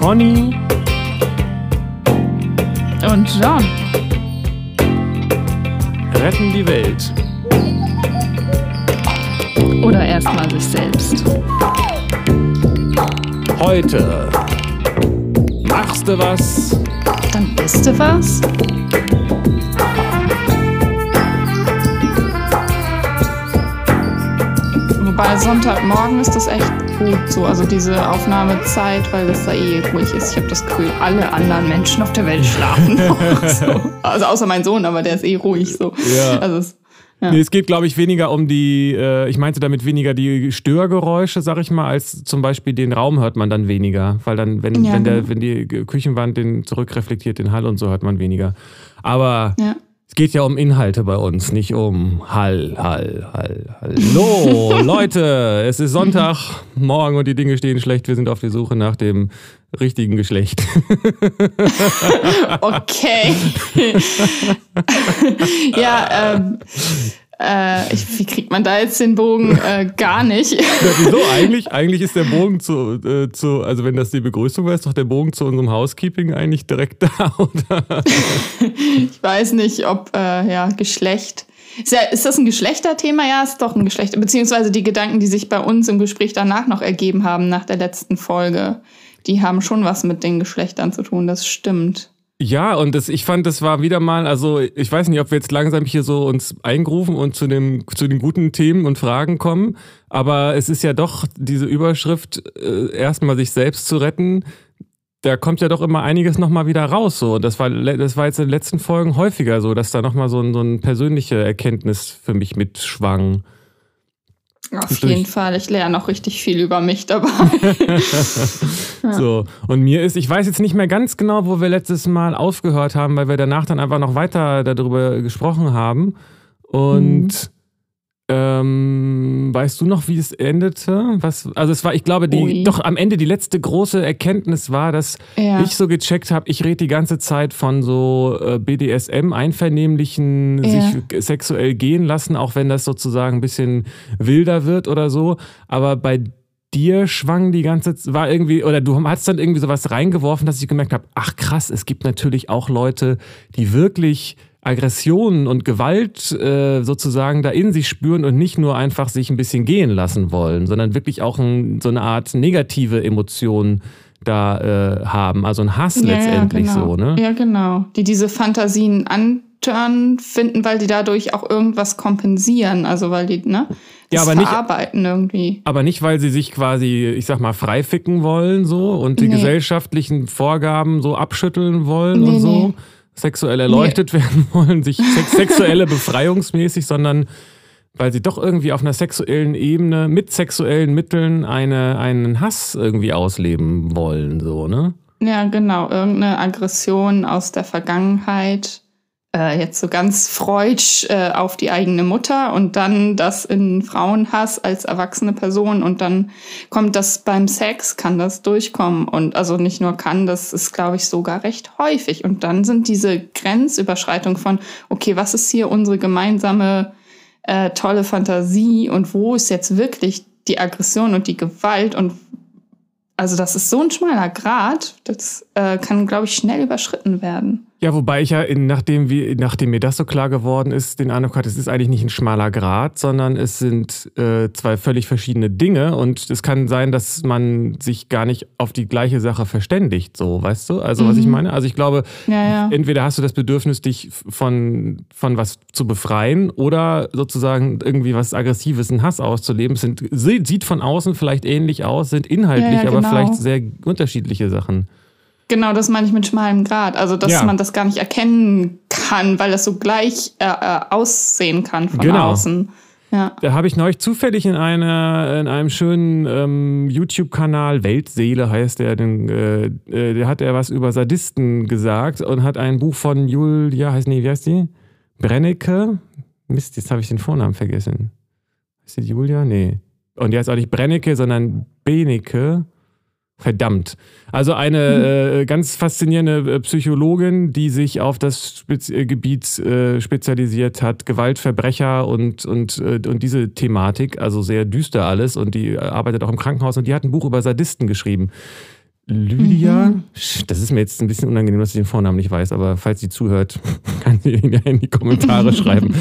Conny und John retten die Welt. Oder erstmal sich selbst. Heute machst du was? Dann bist du was? Wobei Sonntagmorgen ist das echt gut so, also diese Aufnahmezeit, weil es da eh ruhig ist. Ich habe das Gefühl, alle anderen Menschen auf der Welt schlafen noch. so. Also außer mein Sohn, aber der ist eh ruhig so. Ja. Also es, ja. Nee, es geht, glaube ich, weniger um die, äh, ich meinte damit weniger die Störgeräusche, sag ich mal, als zum Beispiel den Raum hört man dann weniger. Weil dann, wenn, Ja, wenn, der, genau. wenn die Küchenwand den zurückreflektiert, den Hall und so hört man weniger. Aber ja. Es geht ja um Inhalte bei uns, nicht um Hall, Hall, Hall, Hallo, Leute, es ist Sonntag, morgen und die Dinge stehen schlecht. Wir sind auf der Suche nach dem richtigen Geschlecht. Okay. ja, ähm, äh, ich, wie kriegt man da jetzt den Bogen? Äh, gar nicht. Ja, wieso? Eigentlich, eigentlich ist der Bogen zu, äh, zu, also wenn das die Begrüßung war, ist doch der Bogen zu unserem Housekeeping eigentlich direkt da, oder? Ich weiß nicht, ob äh, ja Geschlecht. Ist, ja, ist das ein Geschlechterthema? Ja, ist doch ein Geschlechter. Beziehungsweise die Gedanken, die sich bei uns im Gespräch danach noch ergeben haben, nach der letzten Folge, die haben schon was mit den Geschlechtern zu tun, das stimmt. Ja, und das, ich fand, das war wieder mal, also ich weiß nicht, ob wir jetzt langsam hier so uns eingrufen und zu, dem, zu den guten Themen und Fragen kommen, aber es ist ja doch diese Überschrift, äh, erstmal sich selbst zu retten, da kommt ja doch immer einiges nochmal wieder raus. So. Und das war, das war jetzt in den letzten Folgen häufiger so, dass da nochmal so, ein, so eine persönliche Erkenntnis für mich mitschwang. Auf Durch- jeden Fall. Ich lerne noch richtig viel über mich dabei. So, und mir ist, ich weiß jetzt nicht mehr ganz genau, wo wir letztes Mal aufgehört haben, weil wir danach dann einfach noch weiter darüber gesprochen haben. Und ähm, weißt du noch, wie es endete? Was, also es war, ich glaube, die, Ui. doch am Ende die letzte große Erkenntnis war, dass Ja. ich so gecheckt habe, ich rede die ganze Zeit von so äh, BDSM, einvernehmlichen, Ja. sich sexuell gehen lassen, auch wenn das sozusagen ein bisschen wilder wird oder so. Aber bei dir schwang die ganze Z- war irgendwie oder du hast dann irgendwie sowas reingeworfen, dass ich gemerkt habe, ach krass, es gibt natürlich auch Leute, die wirklich Aggressionen und Gewalt äh, sozusagen da in sich spüren und nicht nur einfach sich ein bisschen gehen lassen wollen, sondern wirklich auch ein, so eine Art negative Emotion da äh, haben, also ein Hass letztendlich ja, genau. so, ne? Ja, genau. Die diese Fantasien antören finden, weil die dadurch auch irgendwas kompensieren. Also weil die, ne? Ja, aber nicht- verarbeiten irgendwie. Aber nicht, weil sie sich quasi, ich sag mal, freificken wollen so und die Nee. gesellschaftlichen Vorgaben so abschütteln wollen Nee, und so, nee. Sexuell erleuchtet werden wollen, sich sex sexuelle befreiungsmäßig, sondern weil sie doch irgendwie auf einer sexuellen Ebene mit sexuellen Mitteln eine, einen Hass irgendwie ausleben wollen, so, ne? Ja, genau. Irgendeine Aggression aus der Vergangenheit. Äh, jetzt so ganz freudsch äh, auf die eigene Mutter und dann das in Frauenhass als erwachsene Person und dann kommt das beim Sex, kann das durchkommen und also nicht nur kann, das ist glaube ich sogar recht häufig und dann sind diese Grenzüberschreitung von, okay, was ist hier unsere gemeinsame äh, tolle Fantasie und wo ist jetzt wirklich die Aggression und die Gewalt und also das ist so ein schmaler Grad, das äh, kann, glaube ich, schnell überschritten werden. Ja, wobei ich ja, in, nachdem, wir, nachdem mir das so klar geworden ist, den Eindruck hatte, es ist eigentlich nicht ein schmaler Grat, sondern es sind äh, zwei völlig verschiedene Dinge und es kann sein, dass man sich gar nicht auf die gleiche Sache verständigt, so, weißt du? Also, was ich Mhm. meine? Also, ich glaube, Ja, ja. entweder hast du das Bedürfnis, dich von, von was zu befreien oder sozusagen irgendwie was Aggressives, einen Hass auszuleben. Es sind, sie- sieht von außen vielleicht ähnlich aus, sind inhaltlich, Ja, ja, aber genau. vielleicht sehr unterschiedliche Sachen. Genau, das meine ich mit schmalem Grad. Also, dass Ja. man das gar nicht erkennen kann, weil das so gleich äh, äh, aussehen kann von Genau. außen. Ja. Da habe ich neulich zufällig in, einer, in einem schönen ähm, YouTube-Kanal, Weltseele heißt der, den, äh, äh, der hat er was über Sadisten gesagt und hat ein Buch von Julia, heißt, nee, wie heißt die? Brennecke? Mist, jetzt habe ich den Vornamen vergessen. Ist die Julia? Nee. Und die heißt auch nicht Brennecke, sondern Benecke. Verdammt. Also eine äh, ganz faszinierende äh, Psychologin, die sich auf das Spez äh, Gebiet äh, spezialisiert hat, Gewaltverbrecher und, und, äh, und diese Thematik, also sehr düster alles und die äh, arbeitet auch im Krankenhaus und die hat ein Buch über Sadisten geschrieben. Lydia, mhm. das ist mir jetzt ein bisschen unangenehm, dass ich den Vornamen nicht weiß, aber falls sie zuhört, kann sie ihn ja in die Kommentare schreiben.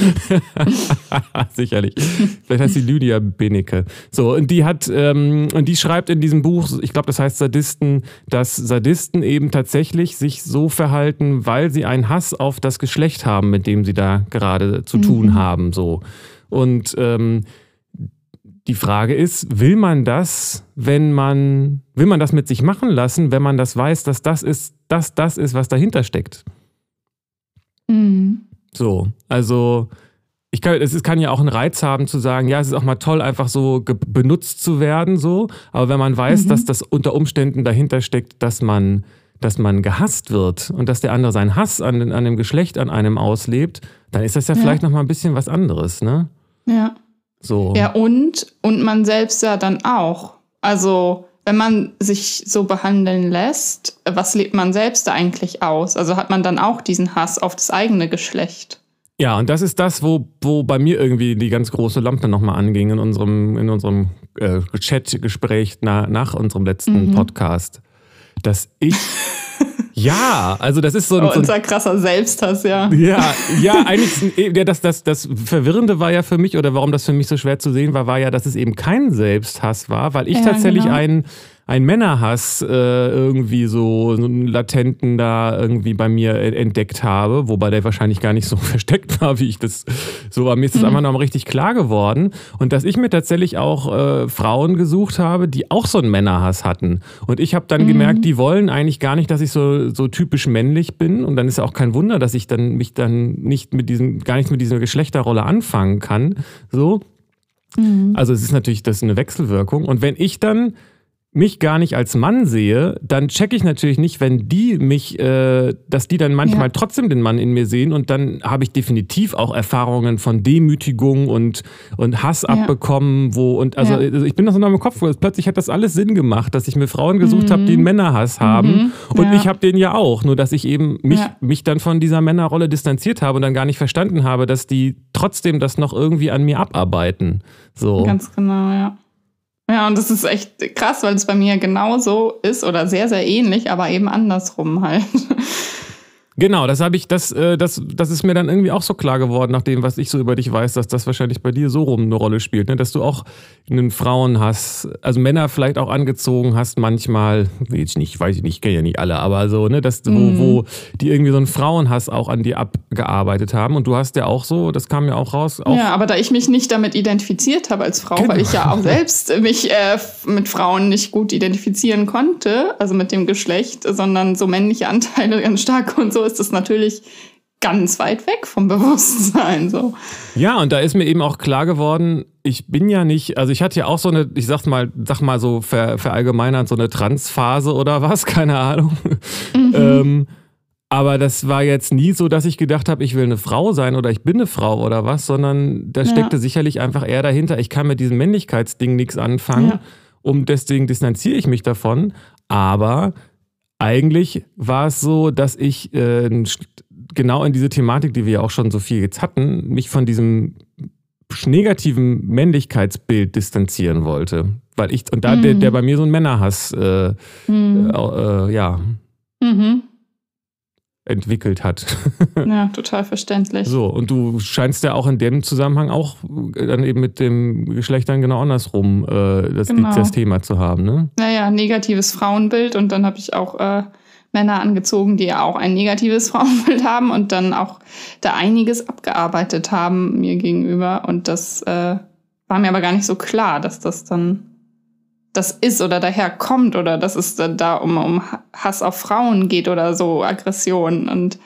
Sicherlich. Vielleicht heißt sie Lydia Benecke. So, und die hat, ähm, und die schreibt in diesem Buch, ich glaube, das heißt Sadisten, dass Sadisten eben tatsächlich sich so verhalten, weil sie einen Hass auf das Geschlecht haben, mit dem sie da gerade zu tun mhm. haben. So. Und ähm, die Frage ist, will man das, wenn man, will man das mit sich machen lassen, wenn man das weiß, dass das ist, dass das ist, was dahinter steckt? Mhm. So, also ich kann, es kann ja auch einen Reiz haben zu sagen, ja, es ist auch mal toll, einfach so benutzt zu werden, so. Aber wenn man weiß, mhm. dass das unter Umständen dahinter steckt, dass man, dass man gehasst wird und dass der andere seinen Hass an, an dem Geschlecht an einem auslebt, dann ist das ja, ja. vielleicht noch mal ein bisschen was anderes, ne? Ja. So. Ja, und, und man selbst ja dann auch. Also, wenn man sich so behandeln lässt, was lebt man selbst da eigentlich aus? Also hat man dann auch diesen Hass auf das eigene Geschlecht. Ja, und das ist das, wo, wo bei mir irgendwie die ganz große Lampe nochmal anging in unserem, in unserem äh, Chat-Gespräch na, nach unserem letzten mhm. Podcast. Dass ich Ja, also das ist so ein. Oh, unser krasser Selbsthass, ja. Ja, ja, eigentlich, ja, das, das, das Verwirrende war ja für mich, oder warum das für mich so schwer zu sehen war, war ja, dass es eben kein Selbsthass war, weil ich ja, tatsächlich genau. einen ein Männerhass äh, irgendwie so, so einen latenten da irgendwie bei mir entdeckt habe, wobei der wahrscheinlich gar nicht so versteckt war, wie ich das so war. Mir ist das mhm. einfach nochmal richtig klar geworden und dass ich mir tatsächlich auch äh, Frauen gesucht habe, die auch so einen Männerhass hatten. Und ich habe dann mhm. gemerkt, die wollen eigentlich gar nicht, dass ich so, so typisch männlich bin und dann ist ja auch kein Wunder, dass ich dann mich dann nicht mit diesem, gar nicht mit dieser Geschlechterrolle anfangen kann. So. Mhm. Also es ist natürlich das ist eine Wechselwirkung. Und wenn ich dann mich gar nicht als Mann sehe, dann checke ich natürlich nicht, wenn die mich, äh, dass die dann manchmal ja. trotzdem den Mann in mir sehen und dann habe ich definitiv auch Erfahrungen von Demütigung und, und Hass ja. abbekommen, wo und also, ja. also ich bin das noch im Kopf, plötzlich hat das alles Sinn gemacht, dass ich mir Frauen gesucht mhm. habe, die einen Männerhass haben mhm. und ich habe den ja auch, nur dass ich eben mich, mich dann von dieser Männerrolle distanziert habe und dann gar nicht verstanden habe, dass die trotzdem das noch irgendwie an mir abarbeiten. So. Ganz genau, ja. Ja, und das ist echt krass, weil es bei mir genauso ist oder sehr, sehr ähnlich, aber eben andersrum halt. Genau, das habe ich, das, äh, das, das ist mir dann irgendwie auch so klar geworden, nach dem, was ich so über dich weiß, dass das wahrscheinlich bei dir so rum eine Rolle spielt, ne? dass du auch einen Frauen hast, also Männer vielleicht auch angezogen hast, manchmal, ich nicht, weiß ich nicht, kenne ja nicht alle, aber so, ne, dass, mhm. wo, wo die irgendwie so einen Frauenhass auch an dir abgearbeitet haben. Und du hast ja auch so, das kam ja auch raus. Auch ja, aber da ich mich nicht damit identifiziert habe als Frau, genau. weil ich ja auch selbst mich äh, mit Frauen nicht gut identifizieren konnte, also mit dem Geschlecht, sondern so männliche Anteile ganz stark und so ist es natürlich ganz weit weg vom Bewusstsein. So. Ja, und da ist mir eben auch klar geworden, ich bin ja nicht, also ich hatte ja auch so eine, ich sag mal, sag mal so ver, verallgemeinert, so eine Transphase oder was, keine Ahnung. Mhm. ähm, aber das war jetzt nie so, dass ich gedacht habe, ich will eine Frau sein oder ich bin eine Frau oder was, sondern da steckte ja. sicherlich einfach eher dahinter, ich kann mit diesem Männlichkeitsding nichts anfangen. Ja. Um deswegen distanziere ich mich davon. Aber eigentlich war es so, dass ich äh, genau in diese Thematik, die wir ja auch schon so viel jetzt hatten, mich von diesem negativen Männlichkeitsbild distanzieren wollte. Weil ich, und da mhm. der, der bei mir so ein Männerhass, äh, mhm. äh, ja. Mhm entwickelt hat. ja, total verständlich. So, und du scheinst ja auch in dem Zusammenhang auch äh, dann eben mit dem Geschlecht dann genau andersrum äh, das, genau. das Thema zu haben, ne? Naja, negatives Frauenbild und dann habe ich auch äh, Männer angezogen, die ja auch ein negatives Frauenbild haben und dann auch da einiges abgearbeitet haben mir gegenüber und das äh, war mir aber gar nicht so klar, dass das dann das ist oder daher kommt oder dass es da um, um Hass auf Frauen geht oder so, Aggression und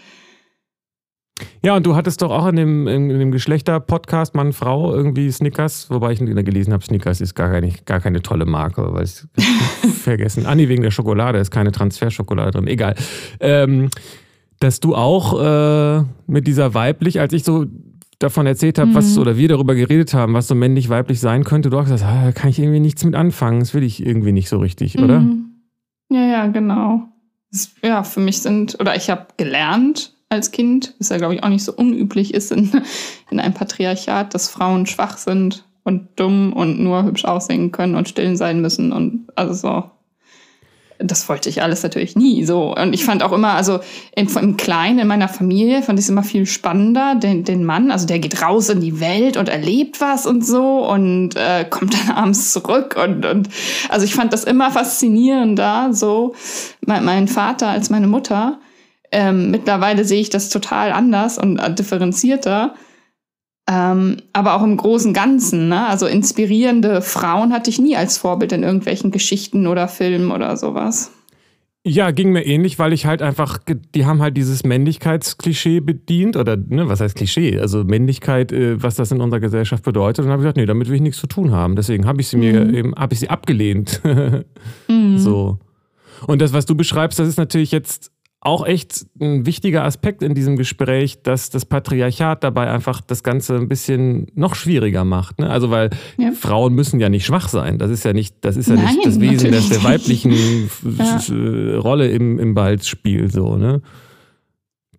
ja, und du hattest doch auch in dem, in dem Geschlechter-Podcast Mann, Frau irgendwie Snickers, wobei ich gelesen habe, Snickers ist gar keine, gar keine tolle Marke, weil ich vergessen. Ah, nee, wegen der Schokolade ist keine Transferschokolade drin. Egal. Ähm, dass du auch äh, mit dieser weiblich, als ich so davon erzählt habe, mhm. was oder wir darüber geredet haben, was so männlich-weiblich sein könnte, du hast gesagt, ah, da kann ich irgendwie nichts mit anfangen. Das will ich irgendwie nicht so richtig, mhm. oder? Ja, ja, genau. Das, ja, für mich sind, oder ich habe gelernt als Kind, was ja, glaube ich, auch nicht so unüblich ist in, in einem Patriarchat, dass Frauen schwach sind und dumm und nur hübsch aussehen können und still sein müssen und also so. Das wollte ich alles natürlich nie so. Und ich fand auch immer, also im, im Kleinen, in meiner Familie, fand ich es immer viel spannender, den, den Mann, also der geht raus in die Welt und erlebt was und so und äh, kommt dann abends zurück und, und also ich fand das immer faszinierender, so mein, mein Vater als meine Mutter. Ähm, mittlerweile sehe ich das total anders und differenzierter. Ähm, aber auch im großen Ganzen, ne? Also inspirierende Frauen hatte ich nie als Vorbild in irgendwelchen Geschichten oder Filmen oder sowas. Ja, ging mir ähnlich, weil ich halt einfach, die haben halt dieses Männlichkeitsklischee bedient oder, ne, was heißt Klischee? Also Männlichkeit, äh, was das in unserer Gesellschaft bedeutet. Und dann habe ich gesagt, nee, damit will ich nichts zu tun haben. Deswegen habe ich sie mhm. mir eben, habe ich sie abgelehnt. mhm. So. Und das, was du beschreibst, das ist natürlich jetzt auch echt ein wichtiger Aspekt in diesem Gespräch, dass das Patriarchat dabei einfach das Ganze ein bisschen noch schwieriger macht. Ne? Also weil ja. Frauen müssen ja nicht schwach sein. Das ist ja nicht, das ist ja Nein, nicht das Wesen der, der weiblichen ja. Rolle im, im Ballspiel so, ne?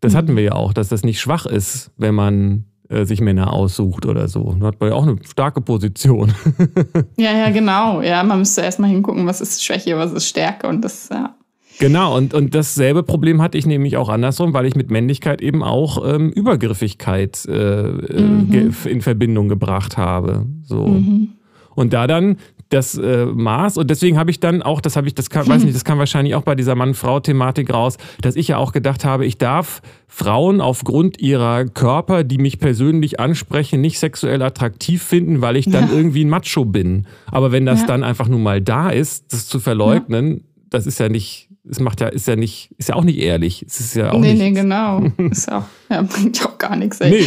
Das mhm. hatten wir ja auch, dass das nicht schwach ist, wenn man äh, sich Männer aussucht oder so. Da hat man ja auch eine starke Position. ja, ja, genau. Ja, man müsste erstmal hingucken, was ist Schwäche, was ist Stärke und das, ja. Genau, und, und dasselbe Problem hatte ich nämlich auch andersrum, weil ich mit Männlichkeit eben auch ähm, Übergriffigkeit äh, äh mhm. in Verbindung gebracht habe. So. Mhm. Und da dann das äh, Maß und deswegen habe ich dann auch, das habe ich, das kann, weiß nicht, das kam wahrscheinlich auch bei dieser Mann-Frau-Thematik raus, dass ich ja auch gedacht habe, ich darf Frauen aufgrund ihrer Körper, die mich persönlich ansprechen, nicht sexuell attraktiv finden, weil ich dann ja. irgendwie ein Macho bin. Aber wenn das ja. dann einfach nur mal da ist, das zu verleugnen, ja. das ist ja nicht, es macht ja, ist ja nicht, ist ja auch nicht ehrlich. Es ist ja auch nee, nicht nee, genau. ist auch, ja, bringt ja auch gar nichts. Ey. Nee.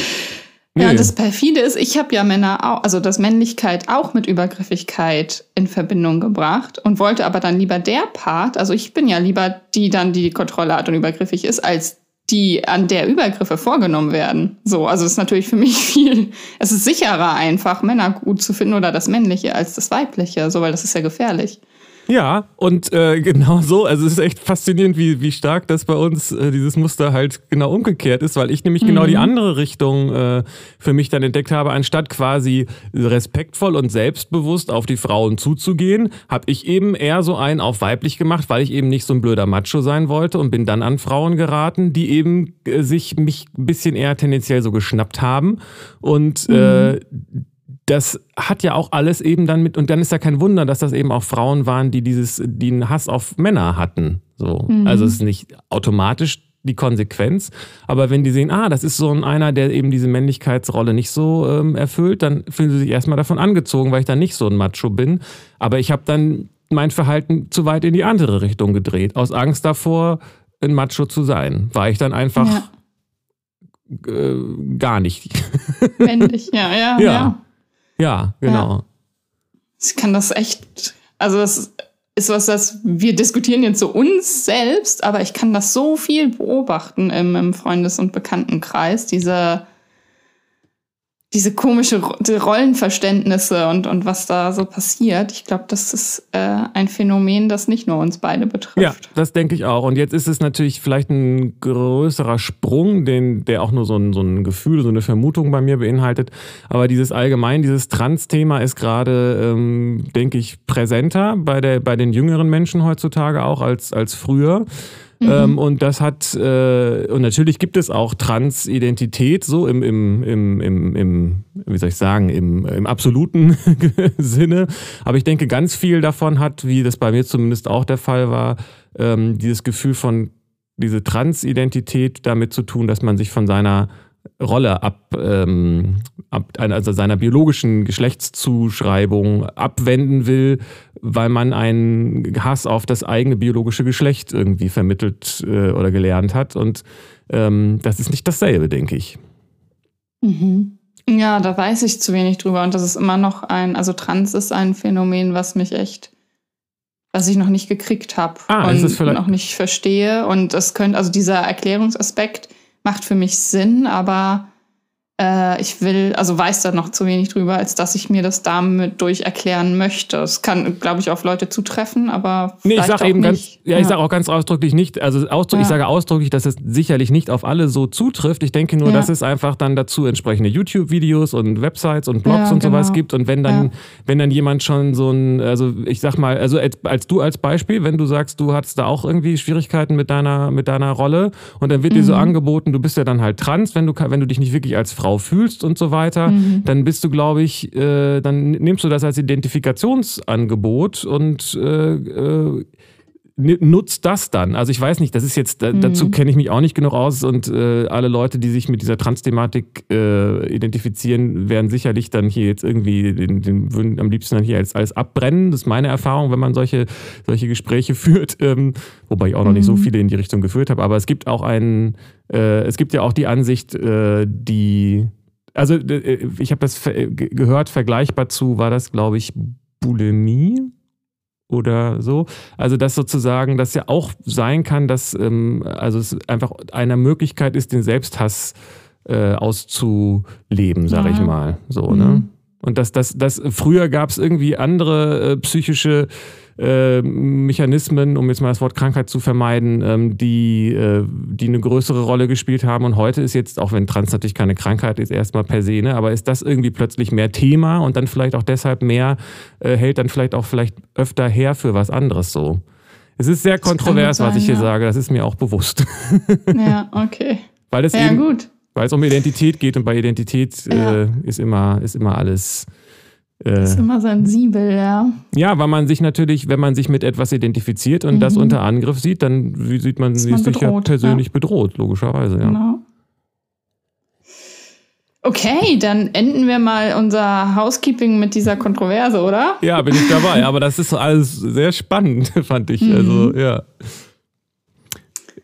Nee. Ja, das perfide ist, ich habe ja Männer auch, also das Männlichkeit auch mit Übergriffigkeit in Verbindung gebracht und wollte aber dann lieber der Part, also ich bin ja lieber die dann, die die Kontrolle hat und übergriffig ist, als die an der Übergriffe vorgenommen werden. So, also es ist natürlich für mich viel, es ist sicherer einfach, Männer gut zu finden oder das Männliche als das Weibliche, so, weil das ist ja gefährlich. Ja, und äh, genau so. Also es ist echt faszinierend, wie, wie stark das bei uns äh, dieses Muster halt genau umgekehrt ist, weil ich nämlich mhm. genau die mhm. andere Richtung äh, für mich dann entdeckt habe, anstatt quasi respektvoll und selbstbewusst auf die Frauen zuzugehen, habe ich eben eher so einen auf weiblich gemacht, weil ich eben nicht so ein blöder Macho sein wollte und bin dann an Frauen geraten, die eben äh, sich mich ein bisschen eher tendenziell so geschnappt haben und äh, mhm. Das hat ja auch alles eben dann mit, und dann ist ja kein Wunder, dass das eben auch Frauen waren, die dieses, die einen Hass auf Männer hatten. So. Mhm. Also es ist nicht automatisch die Konsequenz, aber wenn die sehen, ah, das ist so ein einer, der eben diese Männlichkeitsrolle nicht so ähm, erfüllt, dann fühlen sie sich erstmal davon angezogen, weil ich dann nicht so ein Macho bin. Aber ich habe dann mein Verhalten zu weit in die andere Richtung gedreht, aus Angst davor, ein Macho zu sein. War ich dann einfach ja. äh, gar nicht. Männlich, ja, ja. ja. ja. Ja, genau. Ja. Ich kann das echt, also das ist was, das wir diskutieren jetzt so uns selbst, aber ich kann das so viel beobachten im, im Freundes- und Bekanntenkreis, diese diese komische die Rollenverständnisse und, und was da so passiert. Ich glaube, das ist äh, ein Phänomen, das nicht nur uns beide betrifft. Ja, das denke ich auch. Und jetzt ist es natürlich vielleicht ein größerer Sprung, den, der auch nur so ein, so ein Gefühl, so eine Vermutung bei mir beinhaltet. Aber dieses allgemein, dieses Trans-Thema ist gerade, ähm, denke ich, präsenter bei, der, bei den jüngeren Menschen heutzutage auch als, als früher. Mhm. Ähm, und das hat, äh, und natürlich gibt es auch Transidentität, so im, im, im, im, im wie soll ich sagen, im, im absoluten Sinne. Aber ich denke, ganz viel davon hat, wie das bei mir zumindest auch der Fall war, ähm, dieses Gefühl von, diese Transidentität damit zu tun, dass man sich von seiner Rolle ab, ähm, ab also seiner biologischen Geschlechtszuschreibung abwenden will, weil man einen Hass auf das eigene biologische Geschlecht irgendwie vermittelt äh, oder gelernt hat. Und ähm, das ist nicht dasselbe, denke ich. Mhm. Ja, da weiß ich zu wenig drüber. Und das ist immer noch ein, also Trans ist ein Phänomen, was mich echt, was ich noch nicht gekriegt habe ah, und noch nicht verstehe. Und es könnte, also dieser Erklärungsaspekt, macht für mich Sinn, aber äh, ich will, also weiß da noch zu wenig drüber, als dass ich mir das damit durch erklären möchte. Es kann, glaube ich, auf Leute zutreffen, aber nee, ich sage eben nicht. ganz, ja, ja. ich sage auch ganz ausdrücklich nicht, also ausdruck, ja. ich sage ausdrücklich, dass es sicherlich nicht auf alle so zutrifft. Ich denke nur, ja. dass es einfach dann dazu entsprechende YouTube-Videos und Websites und Blogs und genau. sowas gibt und wenn dann, wenn dann jemand schon so ein, also ich sag mal, also als, als, du als Beispiel, wenn du sagst, du hattest da auch irgendwie Schwierigkeiten mit deiner, mit deiner Rolle und dann wird mhm. dir so mhm. angeboten, du bist ja dann halt trans, wenn du, wenn du dich nicht wirklich als Frau Frau fühlst und so weiter, mhm. dann bist du, glaube ich, äh, dann nimmst du das als Identifikationsangebot und äh, äh, nutzt das dann. Also ich weiß nicht, das ist jetzt, mhm. dazu kenne ich mich auch nicht genug aus und äh, alle Leute, die sich mit dieser Trans-Thematik äh, identifizieren, werden sicherlich dann hier jetzt irgendwie den, den würden am liebsten dann hier als, als abbrennen. Das ist meine Erfahrung, wenn man solche, solche Gespräche führt, ähm, wobei ich auch noch mhm. nicht so mhm. viele in die Richtung geführt habe. Aber es gibt auch einen, äh, es gibt ja auch die Ansicht, äh, die also äh, ich habe das gehört, vergleichbar zu, war das, glaube ich, Bulimie oder so. Also dass sozusagen das ja auch sein kann, dass ähm, also es einfach eine Möglichkeit ist, den Selbsthass äh, auszuleben, sage ja. ich mal. So, ne? mhm. ne? Und dass das, das früher gab es irgendwie andere äh, psychische äh, Mechanismen, um jetzt mal das Wort Krankheit zu vermeiden, ähm, die, äh, die eine größere Rolle gespielt haben. Und heute ist jetzt, auch wenn Trans natürlich keine Krankheit ist, erstmal per se, ne, aber ist das irgendwie plötzlich mehr Thema und dann vielleicht auch deshalb mehr, äh, hält dann vielleicht auch vielleicht öfter her für was anderes so. Es ist sehr kontrovers, sein, was ich hier ja. sage, das ist mir auch bewusst. Ja, okay. Weil es ja, eben, gut. Weil es um Identität geht und bei Identität ja. äh, ist, immer, ist immer alles äh, ist immer sensibel, ja. Ja, weil man sich natürlich, wenn man sich mit etwas identifiziert und mhm. das unter Angriff sieht, dann sieht man, sich ja persönlich ja. bedroht, logischerweise, ja. Genau. Okay, dann enden wir mal unser Housekeeping mit dieser Kontroverse, oder? Ja, bin ich dabei. Aber das ist alles sehr spannend, fand ich. Also, mhm. Also, ja.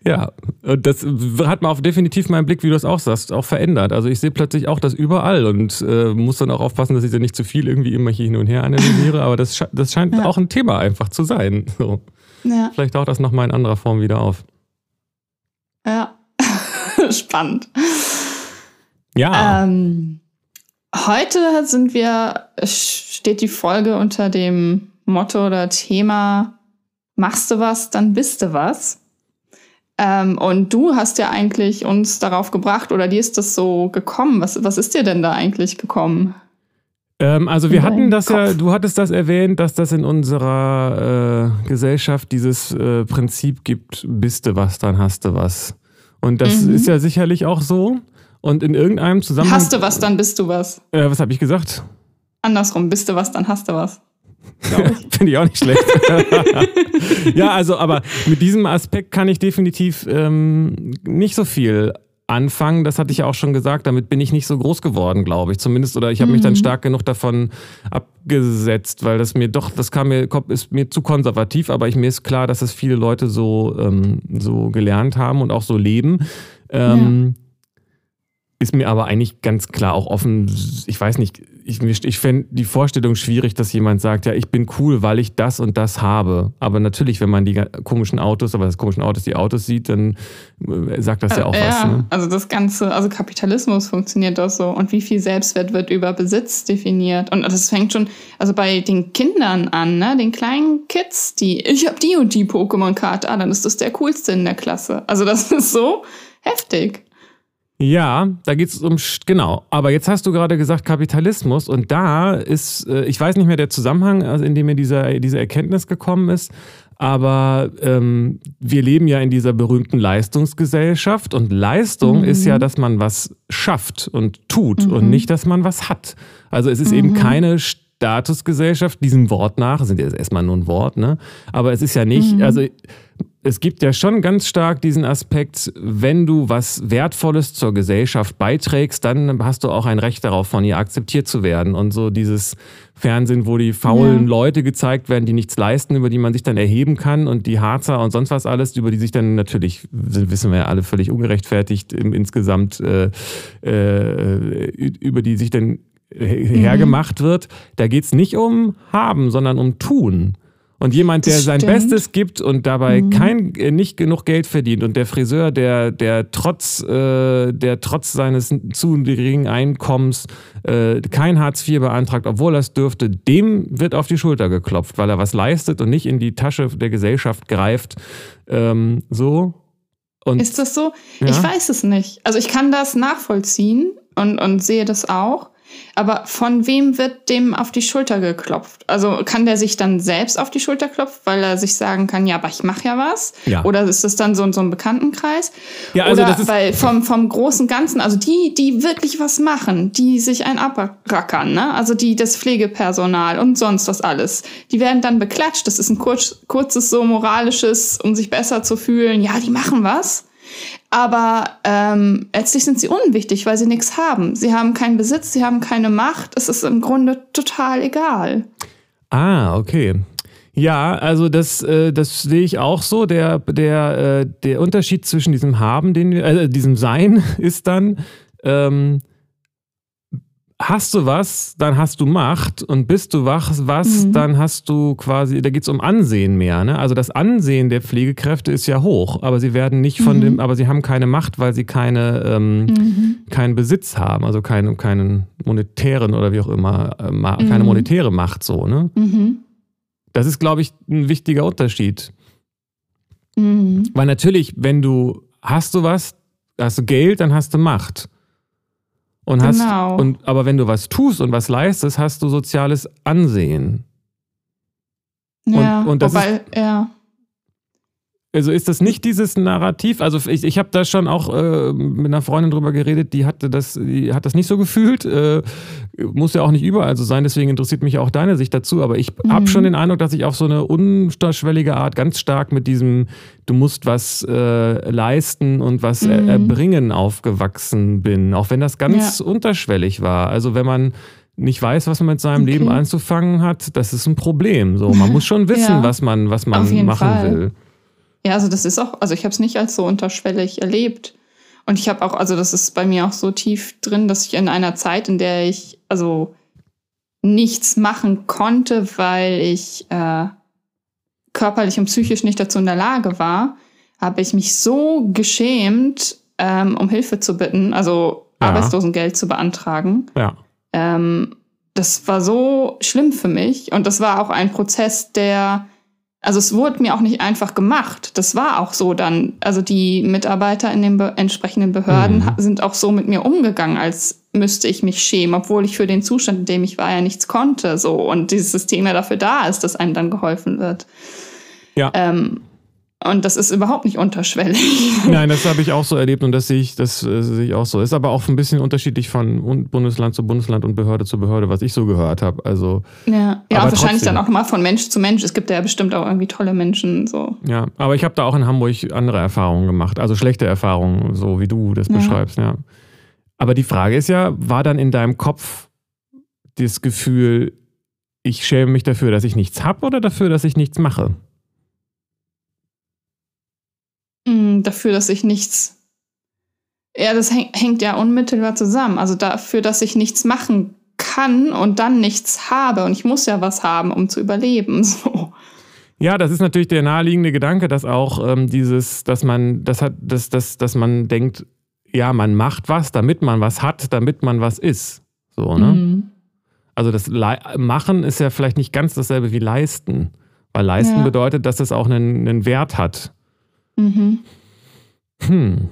Ja, und das hat man auch definitiv meinen Blick, wie du es auch sagst, auch verändert. Also ich sehe plötzlich auch das überall und äh, muss dann auch aufpassen, dass ich da nicht zu viel irgendwie immer hier hin und her analysiere, aber das, das scheint ja. auch ein Thema einfach zu sein. So. Ja. Vielleicht taucht das nochmal in anderer Form wieder auf. Ja, spannend. Ja. Ähm, heute sind wir, steht die Folge unter dem Motto oder Thema, machst du was, dann bist du was. Ähm, und du hast ja eigentlich uns darauf gebracht oder dir ist das so gekommen. Was, was ist dir denn da eigentlich gekommen? Ähm, also wir hatten das Kopf. ja, du hattest das erwähnt, dass das in unserer äh, Gesellschaft dieses äh, Prinzip gibt, bist du was, dann hast du was. Und das mhm. ist ja sicherlich auch so. Und in irgendeinem Zusammenhang. Hast du was, dann bist du was. Äh, was habe ich gesagt? Andersrum, bist du was, dann hast du was. Finde ich auch nicht schlecht. ja, also, aber mit diesem Aspekt kann ich definitiv ähm, nicht so viel anfangen. Das hatte ich ja auch schon gesagt. Damit bin ich nicht so groß geworden, glaube ich. Zumindest, oder ich habe mhm. mich dann mhm. stark genug davon abgesetzt, weil das mir doch, das kam mir, ist mir zu konservativ, aber ich, mir ist klar, dass es viele Leute so, ähm, so gelernt haben und auch so leben. Ähm, ja. Ist mir aber eigentlich ganz klar auch offen, ich weiß nicht, ich, ich fände die Vorstellung schwierig, dass jemand sagt, ja, ich bin cool, weil ich das und das habe. Aber natürlich, wenn man die komischen Autos, aber das komischen Autos, die Autos sieht, dann äh, sagt das ja auch äh, was. Ja, ne? also das Ganze, also Kapitalismus funktioniert doch so. Und wie viel Selbstwert wird über Besitz definiert? Und das fängt schon, also bei den Kindern an, ne, den kleinen Kids, die, ich habe die und die Pokémon-Karte, ah, dann ist das der coolste in der Klasse. Also das ist so heftig. Ja, da geht es um, genau. Aber jetzt hast du gerade gesagt Kapitalismus und da ist, äh, ich weiß nicht mehr der Zusammenhang, also in dem mir dieser, diese Erkenntnis gekommen ist, aber ähm, wir leben ja in dieser berühmten Leistungsgesellschaft und Leistung mhm. ist ja, dass man was schafft und tut mhm. und nicht, dass man was hat. Also es ist mhm. eben keine Statusgesellschaft, diesem Wort nach, sind ja erstmal nur ein Wort, ne? Aber es ist ja nicht, mhm. also es gibt ja schon ganz stark diesen Aspekt, wenn du was Wertvolles zur Gesellschaft beiträgst, dann hast du auch ein Recht darauf, von ihr akzeptiert zu werden. Und so dieses Fernsehen, wo die faulen ja. Leute gezeigt werden, die nichts leisten, über die man sich dann erheben kann und die Harzer und sonst was alles, über die sich dann natürlich, wissen wir ja alle, völlig ungerechtfertigt im, insgesamt, äh, äh, über die sich dann mhm. hergemacht wird. Da geht es nicht um haben, sondern um tun. Und jemand, der sein. Bestes gibt und dabei Mhm. kein, äh, nicht genug Geld verdient und der Friseur, der, der trotz, äh, der trotz seines zu geringen Einkommens äh, kein Hartz IV beantragt, obwohl er es dürfte, dem wird auf die Schulter geklopft, weil er was leistet und nicht in die Tasche der Gesellschaft greift. Ähm, so. Und Ist das so? Ja. Ich weiß es nicht. Also ich kann das nachvollziehen und, und sehe das auch. Aber von wem wird dem auf die Schulter geklopft? Also kann der sich dann selbst auf die Schulter klopfen, weil er sich sagen kann, ja, aber ich mache ja was? Ja. Oder ist das dann so, so ein Bekanntenkreis? Ja, also Oder das ist- weil vom, vom großen Ganzen, also die, die wirklich was machen, die sich ein abrackern, ne? also die das Pflegepersonal und sonst was alles, die werden dann beklatscht. Das ist ein kurz, kurzes so moralisches, um sich besser zu fühlen. Ja, die machen was. Aber ähm, letztlich sind sie unwichtig, weil sie nichts haben. Sie haben keinen Besitz, sie haben keine Macht. Es ist im Grunde total egal. Ah, okay. Ja, also das, äh, das sehe ich auch so. Der, der, äh, der Unterschied zwischen diesem Haben, den wir, äh, diesem Sein ist dann, ähm, hast du was, dann hast du Macht und bist du wach, was, Mhm. dann hast du quasi, da geht es um Ansehen mehr. Ne? Also das Ansehen der Pflegekräfte ist ja hoch, aber sie werden nicht von Mhm. dem, aber sie haben keine Macht, weil sie keine, ähm, Mhm. keinen Besitz haben, also keinen, keinen monetären oder wie auch immer, äh, keine Mhm. monetäre Macht so, ne? Mhm. Das ist, glaube ich, ein wichtiger Unterschied. Mhm. Weil natürlich, wenn du hast du was, hast du Geld, dann hast du Macht. Und hast, Genau. und, aber wenn du was tust und was leistest, hast du soziales Ansehen. Ja, und das wobei, ja. Also ist das nicht dieses Narrativ? Also ich, ich habe da schon auch äh, mit einer Freundin drüber geredet, die hatte das, die hat das nicht so gefühlt. Äh, muss ja auch nicht überall so sein, deswegen interessiert mich auch deine Sicht dazu. Aber ich Mhm. habe schon den Eindruck, dass ich auf so eine unterschwellige Art ganz stark mit diesem, du musst was äh, leisten und was Mhm. erbringen aufgewachsen bin. Auch wenn das ganz unterschwellig war. Also wenn man nicht weiß, was man mit seinem Okay. Leben anzufangen hat, das ist ein Problem. So, man muss schon wissen, Ja. was man, was man machen Fall. will. Ja, also das ist auch, also ich habe es nicht als so unterschwellig erlebt. Und ich habe auch, also das ist bei mir auch so tief drin, dass ich in einer Zeit, in der ich also nichts machen konnte, weil ich äh, körperlich und psychisch nicht dazu in der Lage war, habe ich mich so geschämt, ähm, um Hilfe zu bitten, also Ja. Arbeitslosengeld zu beantragen. Ja. Ähm, das war so schlimm für mich und das war auch ein Prozess, der, also es wurde mir auch nicht einfach gemacht. Das war auch so dann. Also die Mitarbeiter in den be entsprechenden Behörden Mhm. sind auch so mit mir umgegangen, als müsste ich mich schämen, obwohl ich für den Zustand, in dem ich war, ja nichts konnte. So und dieses System ja dafür da ist, dass einem dann geholfen wird. Ja. Ähm, und das ist überhaupt nicht unterschwellig. Nein, das habe ich auch so erlebt und das sehe ich, das äh, sehe ich auch so. Ist aber auch ein bisschen unterschiedlich von Un- Bundesland zu Bundesland und Behörde zu Behörde, was ich so gehört habe. Also Ja, ja wahrscheinlich trotzdem. dann auch mal von Mensch zu Mensch. Es gibt ja bestimmt auch irgendwie tolle Menschen. So. ja, aber ich habe da auch in Hamburg andere Erfahrungen gemacht, also schlechte Erfahrungen, so wie du das Ja. beschreibst, ja. Aber die Frage ist ja, war dann in deinem Kopf das Gefühl, ich schäme mich dafür, dass ich nichts habe oder dafür, dass ich nichts mache? Mm, dafür, dass ich nichts. Ja, das häng, hängt ja unmittelbar zusammen. Also dafür, dass ich nichts machen kann und dann nichts habe. Und ich muss ja was haben, um zu überleben. So. Ja, das ist natürlich der naheliegende Gedanke, dass auch ähm, dieses, dass man, das hat, dass, dass, dass man denkt, ja, man macht was, damit man was hat, damit man was ist. So, ne? Mhm. Also das Le Machen ist ja vielleicht nicht ganz dasselbe wie Leisten. Weil Leisten Ja. bedeutet, dass es auch einen, einen Wert hat. Mhm. Hm.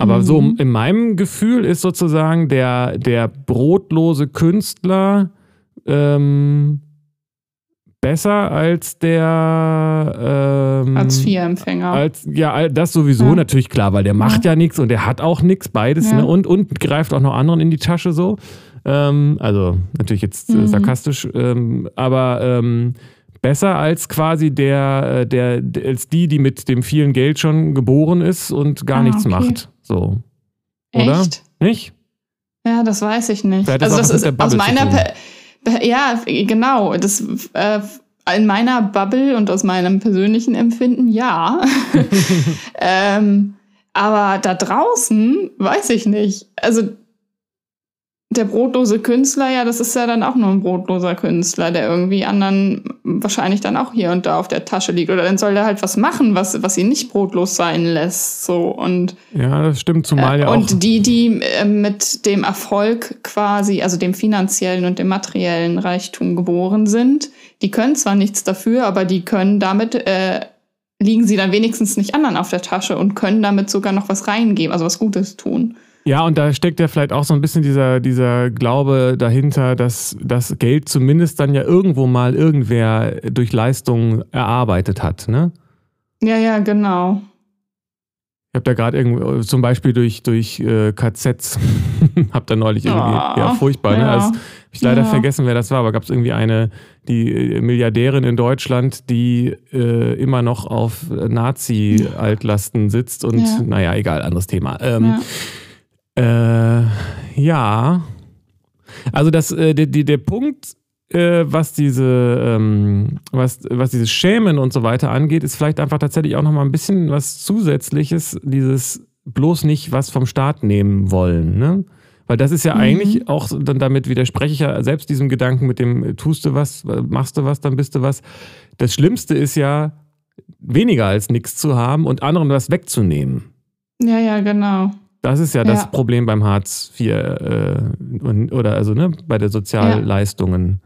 Aber Mhm. so in meinem Gefühl ist sozusagen der, der brotlose Künstler ähm, besser als der ähm, Hartz-IV-Empfänger. Als, ja, das sowieso Ja. natürlich klar, weil der macht ja, nichts und der hat auch nichts, beides, Ja. ne? Und, und greift auch noch anderen in die Tasche so. Ähm, also natürlich jetzt äh, Mhm. sarkastisch, ähm, aber ähm, besser als quasi der, äh, der, als die, die mit dem vielen Geld schon geboren ist und gar Ah, nichts okay. macht. So. Oder? Echt? Nicht? Ja, das weiß ich nicht. Vielleicht Also das ist aus meiner Per- ja, genau. Das äh, in meiner Bubble und aus meinem persönlichen Empfinden ja. ähm, aber da draußen weiß ich nicht. Also der brotlose Künstler, ja, das ist ja dann auch nur ein brotloser Künstler, der irgendwie anderen wahrscheinlich dann auch hier und da auf der Tasche liegt. Oder dann soll der halt was machen, was, was ihn nicht brotlos sein lässt. So und ja, das stimmt, zumal äh, ja auch. Und die, die äh, mit dem Erfolg quasi, also dem finanziellen und dem materiellen Reichtum geboren sind, die können zwar nichts dafür, aber die können damit äh, liegen sie dann wenigstens nicht anderen auf der Tasche und können damit sogar noch was reingeben, also was Gutes tun. Ja, und da steckt ja vielleicht auch so ein bisschen dieser, dieser Glaube dahinter, dass das Geld zumindest dann ja irgendwo mal irgendwer durch Leistung erarbeitet hat, ne? Ja, ja, genau. Ich habe da gerade irgendwo, zum Beispiel durch, durch äh, KZs, hab da neulich irgendwie, oh, ja, furchtbar, ne? ja. ne? Also, hab ich leider ja. vergessen, wer das war, aber gab es irgendwie eine, die äh, Milliardärin in Deutschland, die äh, immer noch auf Nazi-Altlasten sitzt und, ja. naja, egal, anderes Thema. Ähm, ja. Äh, ja. Also das, äh, die, die, der Punkt, äh, was diese, ähm, was, was dieses Schämen und so weiter angeht, ist vielleicht einfach tatsächlich auch nochmal ein bisschen was Zusätzliches, dieses bloß nicht was vom Staat nehmen wollen, ne? Weil das ist ja mhm. eigentlich auch, dann damit widerspreche ich ja selbst diesem Gedanken mit dem, tust du was, machst du was, dann bist du was. Das Schlimmste ist ja, weniger als nichts zu haben und anderen was wegzunehmen. Ja, ja, genau. Das ist ja, ja. das Problem beim Hartz IV äh, oder also ne, bei der Sozialleistungen.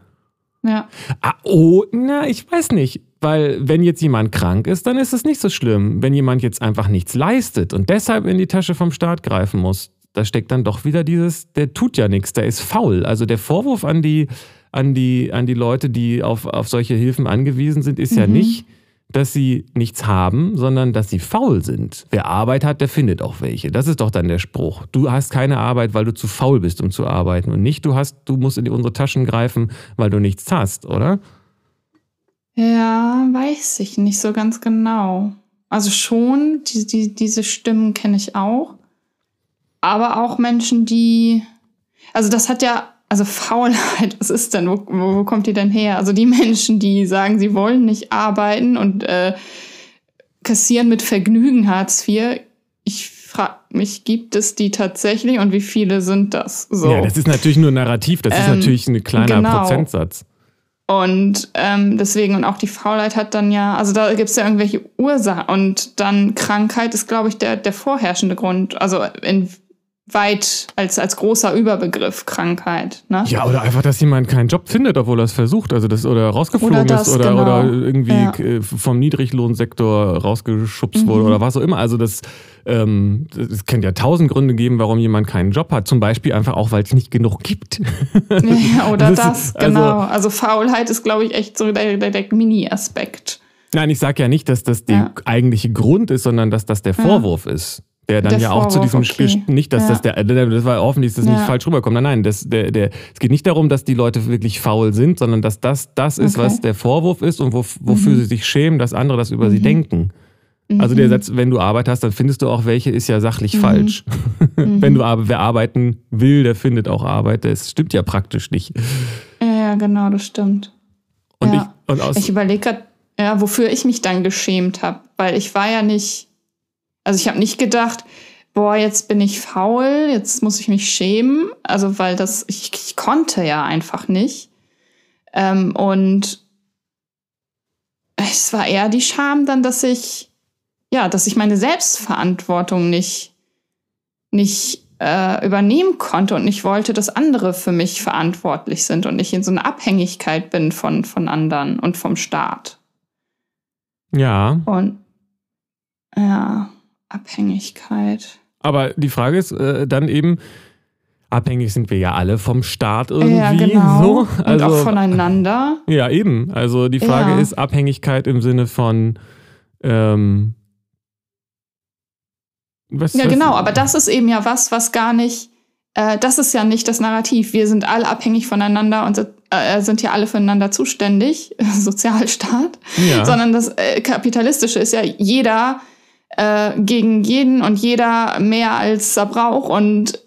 Ja. ja. Ah, oh, na, ich weiß nicht. Weil wenn jetzt jemand krank ist, dann ist es nicht so schlimm. Wenn jemand jetzt einfach nichts leistet und deshalb in die Tasche vom Staat greifen muss, da steckt dann doch wieder dieses, der tut ja nichts, der ist faul. Also der Vorwurf an die, an die, an die Leute, die auf, auf solche Hilfen angewiesen sind, ist mhm. ja nicht, dass sie nichts haben, sondern dass sie faul sind. Wer Arbeit hat, der findet auch welche. Das ist doch dann der Spruch. Du hast keine Arbeit, weil du zu faul bist, um zu arbeiten. Und nicht, du hast, du musst in unsere Taschen greifen, weil du nichts hast, oder? Ja, weiß ich nicht so ganz genau. Also schon, die, die, diese Stimmen kenne ich auch. Aber auch Menschen, die. Also das hat ja also Faulheit, was ist denn? Wo, wo, kommt die denn her? Also die Menschen, die sagen, sie wollen nicht arbeiten und äh, kassieren mit Vergnügen Hartz IV. Ich frage mich, gibt es die tatsächlich und wie viele sind das? So. Ja, das ist natürlich nur narrativ, das ähm, ist natürlich ein kleiner genau. Prozentsatz. Und ähm, deswegen, und auch die Faulheit hat dann ja, also da gibt es ja irgendwelche Ursachen und dann Krankheit ist, glaube ich, der, der vorherrschende Grund. Also in weit als, als großer Überbegriff Krankheit. Ne? Ja, oder einfach, dass jemand keinen Job findet, obwohl er es versucht. Also das oder rausgeflogen oder das, ist oder, genau. oder irgendwie ja. vom Niedriglohnsektor rausgeschubst mhm. wurde oder was auch immer. Also das, ähm, es könnte ja tausend Gründe geben, warum jemand keinen Job hat. Zum Beispiel einfach auch, weil es nicht genug gibt. Ja, oder das, das also, genau. Also Faulheit ist, glaube ich, echt so der, der, der Mini-Aspekt. Nein, ich sage ja nicht, dass das der ja. eigentliche Grund ist, sondern dass das der Vorwurf ja. ist. Der dann der ja Vorwurf, auch zu diesem okay. nicht, dass ja. das der, das war hoffentlich, dass das ja. nicht falsch rüberkommt. Nein, nein, das, der, der, es geht nicht darum, dass die Leute wirklich faul sind, sondern dass das das ist, okay. was der Vorwurf ist und wo, wofür mhm. sie sich schämen, dass andere das über mhm. sie denken. Also der mhm. Satz, wenn du Arbeit hast, dann findest du auch welche, ist ja sachlich mhm. falsch. wenn du aber wer arbeiten will, der findet auch Arbeit. Das stimmt ja praktisch nicht. Ja, genau, das stimmt. Und ja. ich, und ich überlege gerade, ja, wofür ich mich dann geschämt habe, weil ich war ja nicht also ich habe nicht gedacht, boah, jetzt bin ich faul, jetzt muss ich mich schämen. Also weil das, ich, ich konnte ja einfach nicht. Ähm, und es war eher die Scham dann, dass ich, ja, dass ich meine Selbstverantwortung nicht, nicht äh, übernehmen konnte und nicht wollte, dass andere für mich verantwortlich sind und ich in so einer Abhängigkeit bin von, von anderen und vom Staat. Ja. Und ja. Abhängigkeit. Aber die Frage ist äh, dann eben, abhängig sind wir ja alle vom Staat irgendwie. Ja, genau. So. Also, Und auch voneinander. Ja, eben. Also die Frage ja. ist Abhängigkeit im Sinne von ähm, was, ja, was? genau, aber das ist eben ja was, was gar nicht, äh, das ist ja nicht das Narrativ. Wir sind alle abhängig voneinander und äh, sind ja alle füreinander zuständig, Sozialstaat, ja. sondern das äh, Kapitalistische ist ja jeder äh, gegen jeden und jeder mehr als er braucht und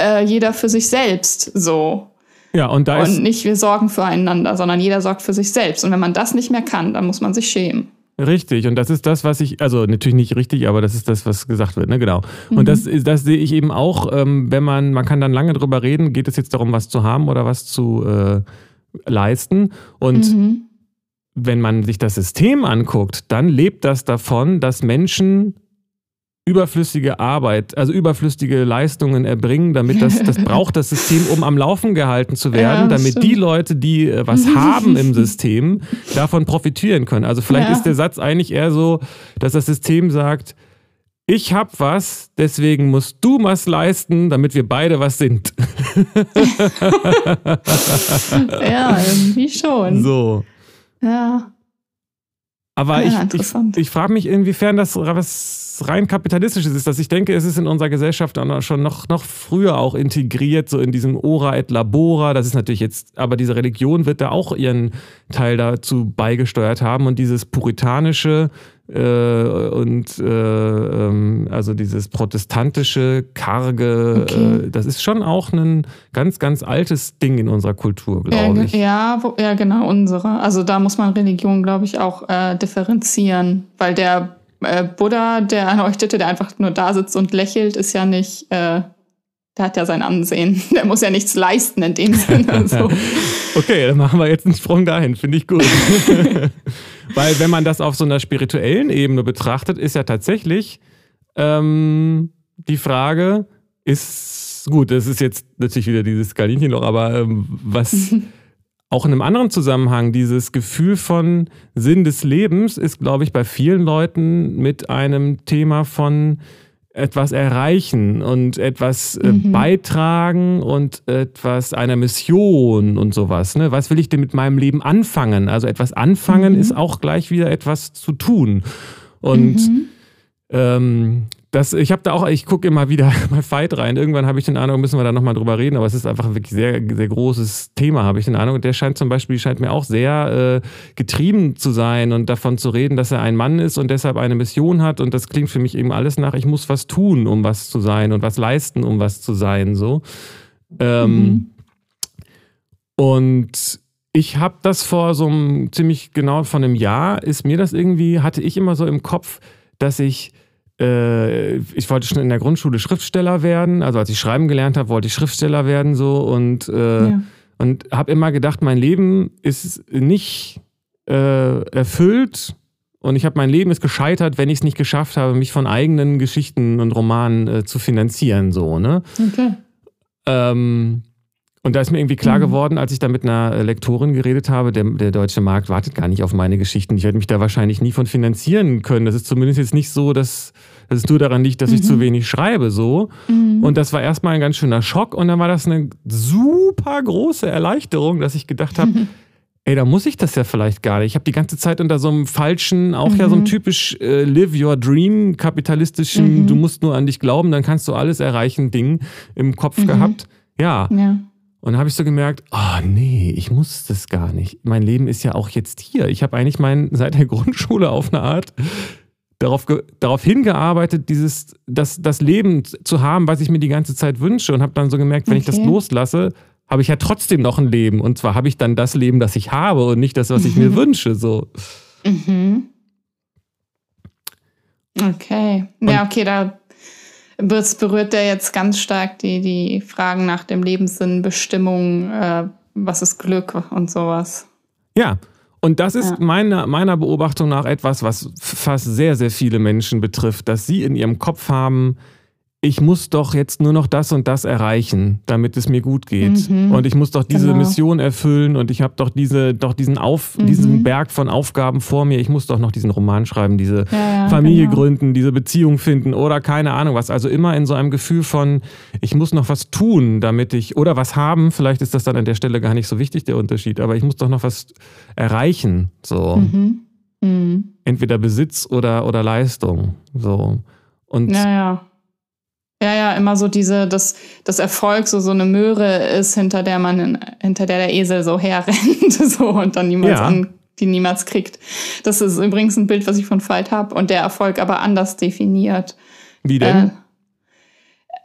äh, jeder für sich selbst so. Ja, und da ist. Und nicht wir sorgen füreinander, sondern jeder sorgt für sich selbst. Und wenn man das nicht mehr kann, dann muss man sich schämen. Richtig, und das ist das, was ich, also natürlich nicht richtig, aber das ist das, was gesagt wird, ne? Genau. Mhm. Und das, das sehe ich eben auch, ähm, wenn man, man kann dann lange drüber reden, geht es jetzt darum, was zu haben oder was zu äh, leisten. Und mhm. Wenn man sich das System anguckt, dann lebt das davon, dass Menschen überflüssige Arbeit, also überflüssige Leistungen erbringen, damit das, das braucht das System, um am Laufen gehalten zu werden, ja, damit stimmt. die Leute, die äh, was haben im System, davon profitieren können. Also vielleicht ja. ist der Satz eigentlich eher so, dass das System sagt, ich hab was, deswegen musst du was leisten, damit wir beide was sind. ja, irgendwie schon. So. Ja. Aber ja, ich, ich, ich frage mich, inwiefern das was rein kapitalistisches ist. Dass ich denke, es ist in unserer Gesellschaft schon noch, noch früher auch integriert, so in diesem Ora et Labora. Das ist natürlich jetzt, aber diese Religion wird da auch ihren Teil dazu beigesteuert haben und dieses puritanische, äh, und äh, ähm, also dieses protestantische, karge, okay. äh, das ist schon auch ein ganz, ganz altes Ding in unserer Kultur, glaube ich. Ja, wo, ja, genau, unsere. Also da muss man Religion, glaube ich, auch äh, differenzieren, weil der äh, Buddha, der Erleuchtete, der einfach nur da sitzt und lächelt, ist ja nicht äh, der hat ja sein Ansehen. Der muss ja nichts leisten in dem Sinne. So. okay, dann machen wir jetzt einen Sprung dahin, finde ich gut. Weil wenn man das auf so einer spirituellen Ebene betrachtet, ist ja tatsächlich ähm, die Frage, ist gut, das ist jetzt natürlich wieder dieses Kaninchenloch, aber ähm, was auch in einem anderen Zusammenhang, dieses Gefühl von Sinn des Lebens ist, glaube ich, bei vielen Leuten mit einem Thema von etwas erreichen und etwas äh, mhm. beitragen und etwas einer Mission und sowas. Ne? Was will ich denn mit meinem Leben anfangen? Also etwas anfangen mhm. ist auch gleich wieder etwas zu tun. Und mhm. ähm, das, ich habe da auch, ich gucke immer wieder bei Fight rein. Irgendwann habe ich den Ahnung, müssen wir da nochmal drüber reden, aber es ist einfach ein wirklich sehr, sehr großes Thema, habe ich den Ahnung. Und der scheint zum Beispiel, scheint mir auch sehr äh, getrieben zu sein und davon zu reden, dass er ein Mann ist und deshalb eine Mission hat. Und das klingt für mich eben alles nach, ich muss was tun, um was zu sein und was leisten, um was zu sein. So. Ähm, mhm. Und ich habe das vor so einem ziemlich genau von einem Jahr, ist mir das irgendwie, hatte ich immer so im Kopf, dass ich äh, ich wollte schon in der Grundschule Schriftsteller werden. Also als ich schreiben gelernt habe, wollte ich Schriftsteller werden so und, äh, ja. und habe immer gedacht, mein Leben ist nicht äh, erfüllt und ich habe mein Leben ist gescheitert, wenn ich es nicht geschafft habe, mich von eigenen Geschichten und Romanen äh, zu finanzieren so ne. Okay. Ähm, und da ist mir irgendwie klar mhm. geworden, als ich da mit einer Lektorin geredet habe, der, der deutsche Markt wartet gar nicht auf meine Geschichten. Ich werde mich da wahrscheinlich nie von finanzieren können. Das ist zumindest jetzt nicht so, dass, dass es nur daran liegt, dass mhm. ich zu mhm. wenig schreibe. so. Mhm. Und das war erstmal ein ganz schöner Schock. Und dann war das eine super große Erleichterung, dass ich gedacht habe, ey, da muss ich das ja vielleicht gar nicht. Ich habe die ganze Zeit unter so einem falschen, auch ja so einem mhm. typisch äh, Live Your Dream kapitalistischen, du musst nur an dich glauben, dann kannst du alles erreichen Ding im Kopf gehabt. Ja. ja. Und dann habe ich so gemerkt, oh nee, ich muss das gar nicht. Mein Leben ist ja auch jetzt hier. Ich habe eigentlich mein, seit der Grundschule auf eine Art darauf, darauf hingearbeitet, dieses, das, das Leben zu haben, was ich mir die ganze Zeit wünsche. Und habe dann so gemerkt, wenn okay. ich das loslasse, habe ich ja trotzdem noch ein Leben. Und zwar habe ich dann das Leben, das ich habe und nicht das, was ich mir wünsche. So. Mhm. Okay. Ja, okay, da berührt er jetzt ganz stark die, die Fragen nach dem Lebenssinn, Bestimmung, äh, was ist Glück und sowas. Ja, und das ist ja. meiner, meiner Beobachtung nach etwas, was fast sehr, sehr viele Menschen betrifft, dass sie in ihrem Kopf haben, ich muss doch jetzt nur noch das und das erreichen, damit es mir gut geht. Mhm. Und ich muss doch diese genau. Mission erfüllen und ich habe doch diese, doch diesen Auf, mhm. diesen Berg von Aufgaben vor mir. Ich muss doch noch diesen Roman schreiben, diese ja, ja, Familie genau. gründen, diese Beziehung finden oder keine Ahnung was. Also immer in so einem Gefühl von, ich muss noch was tun, damit ich, oder was haben. Vielleicht ist das dann an der Stelle gar nicht so wichtig, der Unterschied, aber ich muss doch noch was erreichen. So. Mhm. mhm. Entweder Besitz oder, oder Leistung. So. Und ja, ja. Ja, immer so diese, dass das Erfolg so so eine Möhre ist, hinter der man, hinter der der Esel so herrennt, so und dann niemals ja. an, die niemals kriegt. Das ist übrigens ein Bild, was ich von Veit habe und der Erfolg aber anders definiert. Wie denn?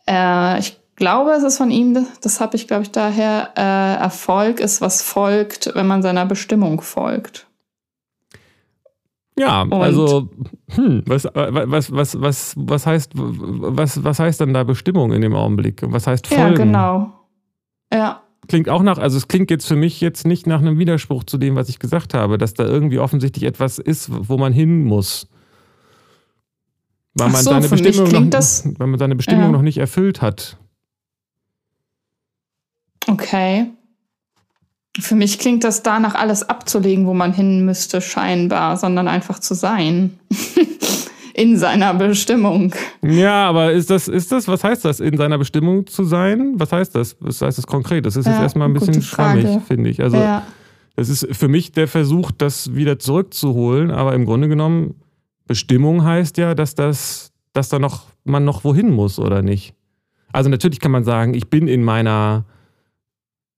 Äh, äh, ich glaube, es ist von ihm, das, das habe ich, glaube ich, daher. Äh, Erfolg ist, was folgt, wenn man seiner Bestimmung folgt. Ja, und also hm, was, was, was, was, was, heißt, was, was heißt dann da Bestimmung in dem Augenblick? Was heißt Folgen? Ja, genau. Ja. Klingt auch nach, also es klingt jetzt für mich jetzt nicht nach einem Widerspruch zu dem, was ich gesagt habe, dass da irgendwie offensichtlich etwas ist, wo man hin muss. Weil man, so, seine, Bestimmung noch, das, weil man seine Bestimmung ja. noch nicht erfüllt hat. Okay. Für mich klingt das danach, alles abzulegen, wo man hin müsste, scheinbar, sondern einfach zu sein. in seiner Bestimmung. Ja, aber ist das, ist das, was heißt das, in seiner Bestimmung zu sein? Was heißt das? Was heißt das konkret? Das ist ja, jetzt erstmal ein bisschen schwammig, finde ich. Also, ja. es ist für mich der Versuch, das wieder zurückzuholen, aber im Grunde genommen, Bestimmung heißt ja, dass das, dass da noch, man noch wohin muss, oder nicht? Also, natürlich kann man sagen, ich bin in meiner,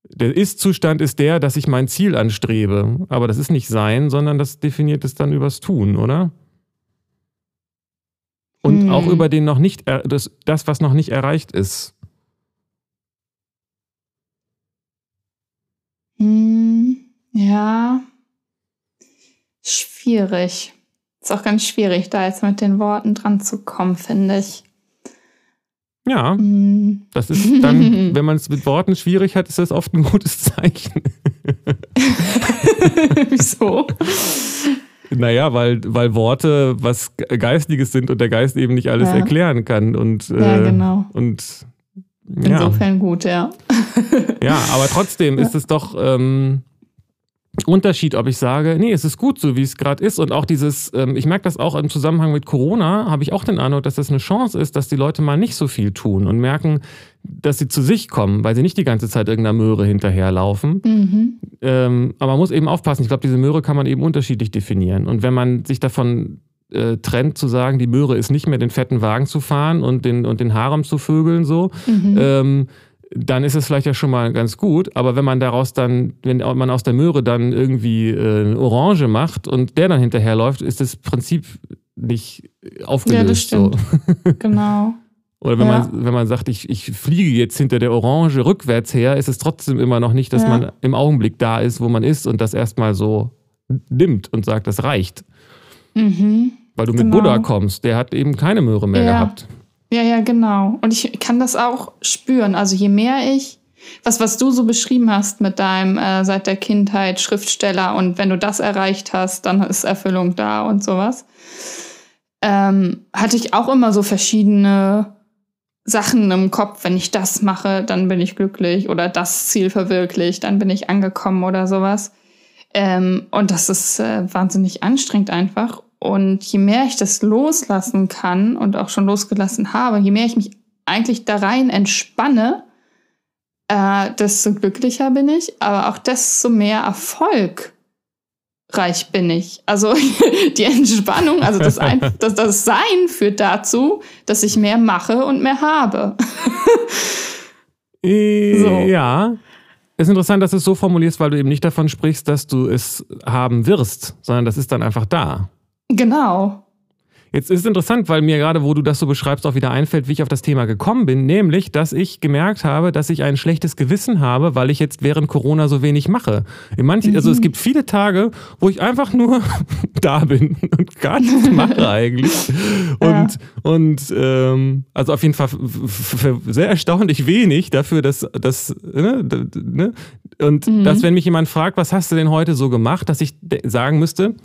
der Ist-Zustand ist der, dass ich mein Ziel anstrebe. Aber das ist nicht sein, sondern das definiert es dann übers Tun, oder? Und hm. auch über den noch nicht, das, das, was noch nicht erreicht ist. Hm, ja. Schwierig. Ist auch ganz schwierig, da jetzt mit den Worten dran zu kommen, finde ich. Ja, hm. das ist dann, wenn man es mit Worten schwierig hat, ist das oft ein gutes Zeichen. Wieso? Naja, weil, weil Worte was Geistiges sind und der Geist eben nicht alles ja. erklären kann. Und, äh, ja, genau. Und, ja. Insofern gut, ja. ja, aber trotzdem ist es doch ähm, Unterschied, ob ich sage, nee, es ist gut so, wie es gerade ist. Und auch dieses, ähm, ich merke das auch im Zusammenhang mit Corona, habe ich auch den Eindruck, dass das eine Chance ist, dass die Leute mal nicht so viel tun und merken, dass sie zu sich kommen, weil sie nicht die ganze Zeit irgendeiner Möhre hinterherlaufen. Mhm. Ähm, aber man muss eben aufpassen. Ich glaube, diese Möhre kann man eben unterschiedlich definieren. Und wenn man sich davon äh, trennt, zu sagen, die Möhre ist nicht mehr den fetten Wagen zu fahren und den, und den Harem zu vögeln, so, mhm. ähm, dann ist es vielleicht ja schon mal ganz gut. Aber wenn man daraus dann, wenn man aus der Möhre dann irgendwie äh, eine Orange macht und der dann hinterherläuft, ist das Prinzip nicht aufgelöst. Ja, das stimmt. So. genau. Oder wenn, ja. man, wenn man sagt, ich, ich fliege jetzt hinter der Orange rückwärts her, ist es trotzdem immer noch nicht, dass ja. man im Augenblick da ist, wo man ist und das erstmal so nimmt und sagt, das reicht. Mhm. Weil du mit genau. Buddha kommst, der hat eben keine Möhre mehr ja. gehabt. Ja, ja, genau. Und ich kann das auch spüren. Also je mehr ich, was, was du so beschrieben hast mit deinem äh, seit der Kindheit Schriftsteller und wenn du das erreicht hast, dann ist Erfüllung da und sowas, ähm, hatte ich auch immer so verschiedene Sachen im Kopf. Wenn ich das mache, dann bin ich glücklich oder das Ziel verwirklicht, dann bin ich angekommen oder sowas. Ähm, und das ist äh, wahnsinnig anstrengend einfach. Und je mehr ich das loslassen kann und auch schon losgelassen habe, je mehr ich mich eigentlich da rein entspanne, äh, desto glücklicher bin ich, aber auch desto mehr erfolgreich bin ich. Also die Entspannung, also das, Ein das, das Sein führt dazu, dass ich mehr mache und mehr habe. Äh, so. Ja. Ist interessant, dass du es so formulierst, weil du eben nicht davon sprichst, dass du es haben wirst, sondern das ist dann einfach da. Genau. Jetzt ist es interessant, weil mir gerade, wo du das so beschreibst, auch wieder einfällt, wie ich auf das Thema gekommen bin, nämlich, dass ich gemerkt habe, dass ich ein schlechtes Gewissen habe, weil ich jetzt während Corona so wenig mache. In manchen, mhm. Also es gibt viele Tage, wo ich einfach nur da bin und gar nichts mache eigentlich. Und, ja. und ähm, also auf jeden Fall sehr erstaunlich wenig dafür, dass das, ne, ne? und mhm. dass, wenn mich jemand fragt, was hast du denn heute so gemacht, dass ich sagen müsste,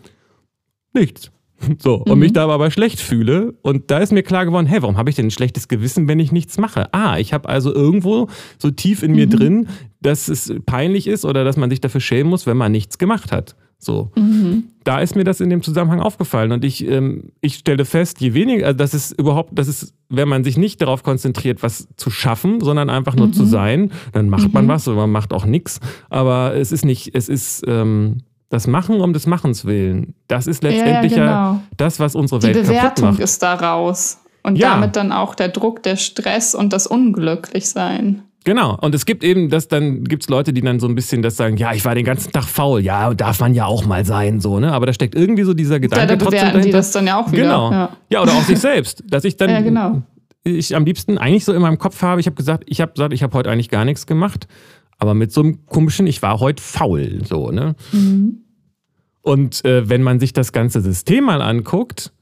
nichts. So, und mhm. mich da aber schlecht fühle. Und da ist mir klar geworden, hey, warum habe ich denn ein schlechtes Gewissen, wenn ich nichts mache? Ah, ich habe also irgendwo so tief in mir mhm. drin, dass es peinlich ist oder dass man sich dafür schämen muss, wenn man nichts gemacht hat. So. Mhm. Da ist mir das in dem Zusammenhang aufgefallen. Und ich, ähm, ich stelle fest, je weniger, also das ist überhaupt, das ist, wenn man sich nicht darauf konzentriert, was zu schaffen, sondern einfach nur zu mhm. sein, dann macht man mhm. was oder man macht auch nichts. Aber es ist nicht, es ist, ähm, das Machen um des Machens willen, das ist letztendlich ja, ja, genau. das, was unsere Welt Die Bewertung macht. ist da raus. Und ja. damit dann auch der Druck, der Stress und das Unglücklichsein. Genau. Und es gibt eben, das dann gibt's Leute, die dann so ein bisschen das sagen, ja, ich war den ganzen Tag faul. Ja, darf man ja auch mal sein, so, ne? Aber da steckt irgendwie so dieser Gedanke ja, da trotzdem dahinter. die das dann ja auch wieder. Genau. Ja, ja oder auch sich selbst. Dass ich dann, ja, genau. ich am liebsten eigentlich so in meinem Kopf habe, ich habe gesagt, ich habe gesagt, ich habe heute eigentlich gar nichts gemacht. Aber mit so einem komischen, ich war heute faul, so, ne? Mhm. Und äh, wenn man sich das ganze System mal anguckt,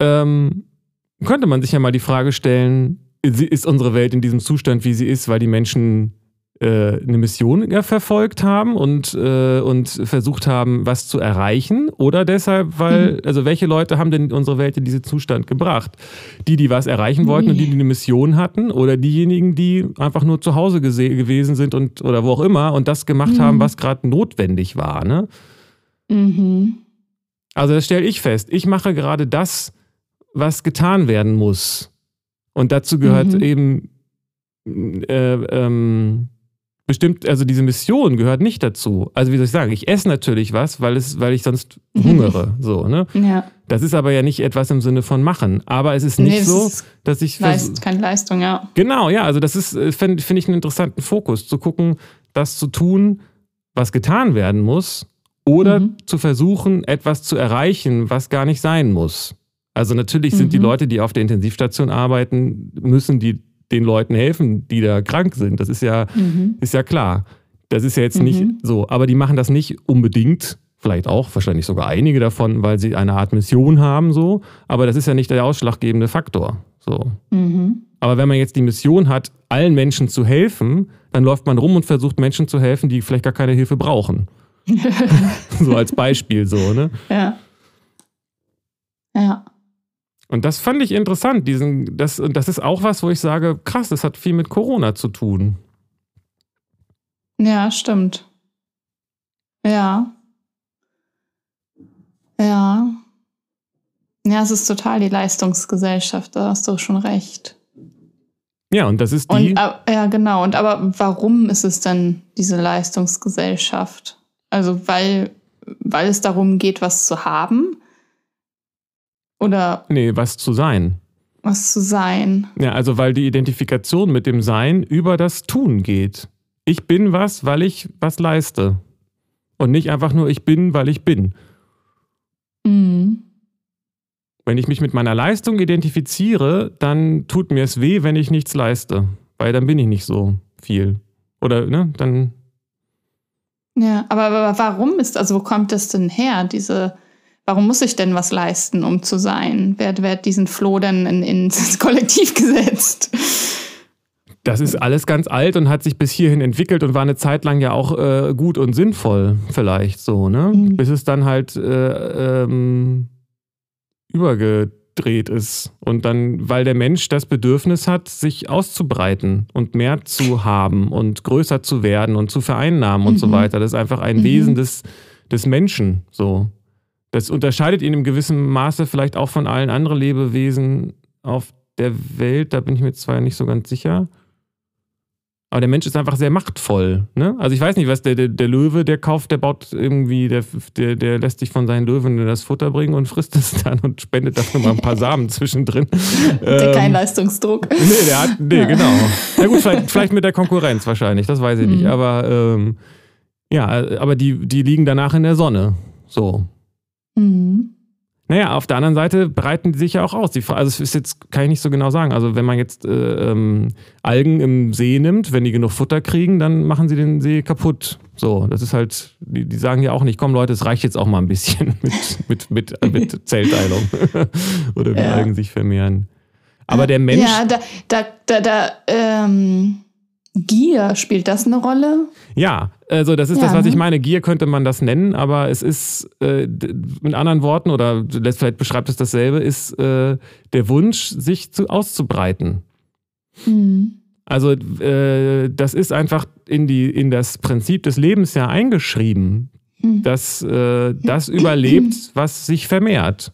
ähm, könnte man sich ja mal die Frage stellen, ist unsere Welt in diesem Zustand, wie sie ist, weil die Menschen äh, eine Mission verfolgt haben und, äh, und versucht haben, was zu erreichen? Oder deshalb, weil, mhm. also welche Leute haben denn unsere Welt in diesen Zustand gebracht? Die, die was erreichen wollten nee. und die, die eine Mission hatten? Oder diejenigen, die einfach nur zu Hause gewesen sind und oder wo auch immer und das gemacht mhm. haben, was gerade notwendig war, ne? Mhm. Also das stelle ich fest. Ich mache gerade das, was getan werden muss. Und dazu gehört mhm. eben äh, ähm, bestimmt, also diese Mission gehört nicht dazu. Also wie soll ich sagen, ich esse natürlich was, weil es, weil ich sonst hungere. so, ne? Ja. Das ist aber ja nicht etwas im Sinne von machen. Aber es ist nicht nee, so, dass ich. Leist, keine Leistung, ja. Genau, ja. Also das ist, äh, finde find ich einen interessanten Fokus, zu gucken, das zu tun, was getan werden muss, oder mhm. zu versuchen, etwas zu erreichen, was gar nicht sein muss. Also natürlich sind mhm. die Leute, die auf der Intensivstation arbeiten, müssen die den Leuten helfen, die da krank sind. Das ist ja, mhm. ist ja klar. Das ist ja jetzt nicht mhm. so. Aber die machen das nicht unbedingt, vielleicht auch, wahrscheinlich sogar einige davon, weil sie eine Art Mission haben, so. Aber das ist ja nicht der ausschlaggebende Faktor. So. Mhm. Aber wenn man jetzt die Mission hat, allen Menschen zu helfen, dann läuft man rum und versucht Menschen zu helfen, die vielleicht gar keine Hilfe brauchen. so als Beispiel so, ne? Ja. Ja. Und das fand ich interessant. Diesen, das, und das ist auch was, wo ich sage, krass, das hat viel mit Corona zu tun. Ja, stimmt. Ja. Ja. Ja, es ist total die Leistungsgesellschaft, da hast du schon recht. Ja, und das ist die. Und, ja, genau. Und aber warum ist es denn diese Leistungsgesellschaft? Also, weil, weil es darum geht, was zu haben oder? Nee, was zu sein. Was zu sein. Ja, also weil die Identifikation mit dem Sein über das Tun geht. Ich bin was, weil ich was leiste. Und nicht einfach nur ich bin, weil ich bin. Mhm. Wenn ich mich mit meiner Leistung identifiziere, dann tut mir es weh, wenn ich nichts leiste. Weil dann bin ich nicht so viel. Oder, ne, dann. Ja, aber, aber warum ist, also wo kommt das denn her, diese Warum muss ich denn was leisten, um zu sein? Wer, wer hat diesen Floh denn in, ins Kollektiv gesetzt? Das ist alles ganz alt und hat sich bis hierhin entwickelt und war eine Zeit lang ja auch äh, gut und sinnvoll, vielleicht so, ne? Mhm. Bis es dann halt äh, ähm, übergedreht ist. Und dann, weil der Mensch das Bedürfnis hat, sich auszubreiten und mehr zu haben und größer zu werden und zu vereinnahmen mhm. und so mhm. weiter. Das ist einfach ein mhm. Wesen des, des Menschen, so. Das unterscheidet ihn im gewissen Maße vielleicht auch von allen anderen Lebewesen auf der Welt. Da bin ich mir zwar nicht so ganz sicher. Aber der Mensch ist einfach sehr machtvoll. Ne? Also ich weiß nicht, was der, der, der Löwe, der kauft, der baut irgendwie, der, der, der lässt sich von seinen Löwen das Futter bringen und frisst es dann und spendet dafür mal ein paar Samen zwischendrin. Der ähm, kein Leistungsdruck. Nee, der hat, nee, ja. genau. Na gut, vielleicht, vielleicht mit der Konkurrenz wahrscheinlich, das weiß ich mhm. nicht. Aber ähm, ja, aber die, die liegen danach in der Sonne. So. Mhm. Naja, auf der anderen Seite breiten die sich ja auch aus. Die, also es ist jetzt, kann ich nicht so genau sagen. Also wenn man jetzt äh, ähm, Algen im See nimmt, wenn die genug Futter kriegen, dann machen sie den See kaputt. So, das ist halt, die, die sagen ja auch nicht, komm Leute, es reicht jetzt auch mal ein bisschen mit, mit, mit, mit Zellteilung. Oder wie ja. Algen sich vermehren. Aber der Mensch. Ja, da, da, da, da ähm, Gier, spielt das eine Rolle? Ja, also das ist ja, das, was ich ne? meine. Gier könnte man das nennen, aber es ist äh, mit anderen Worten, oder vielleicht beschreibt es dasselbe, ist äh, der Wunsch, sich zu, auszubreiten. Mhm. Also äh, das ist einfach in, die, in das Prinzip des Lebens ja eingeschrieben, mhm. dass äh, das überlebt, was sich vermehrt.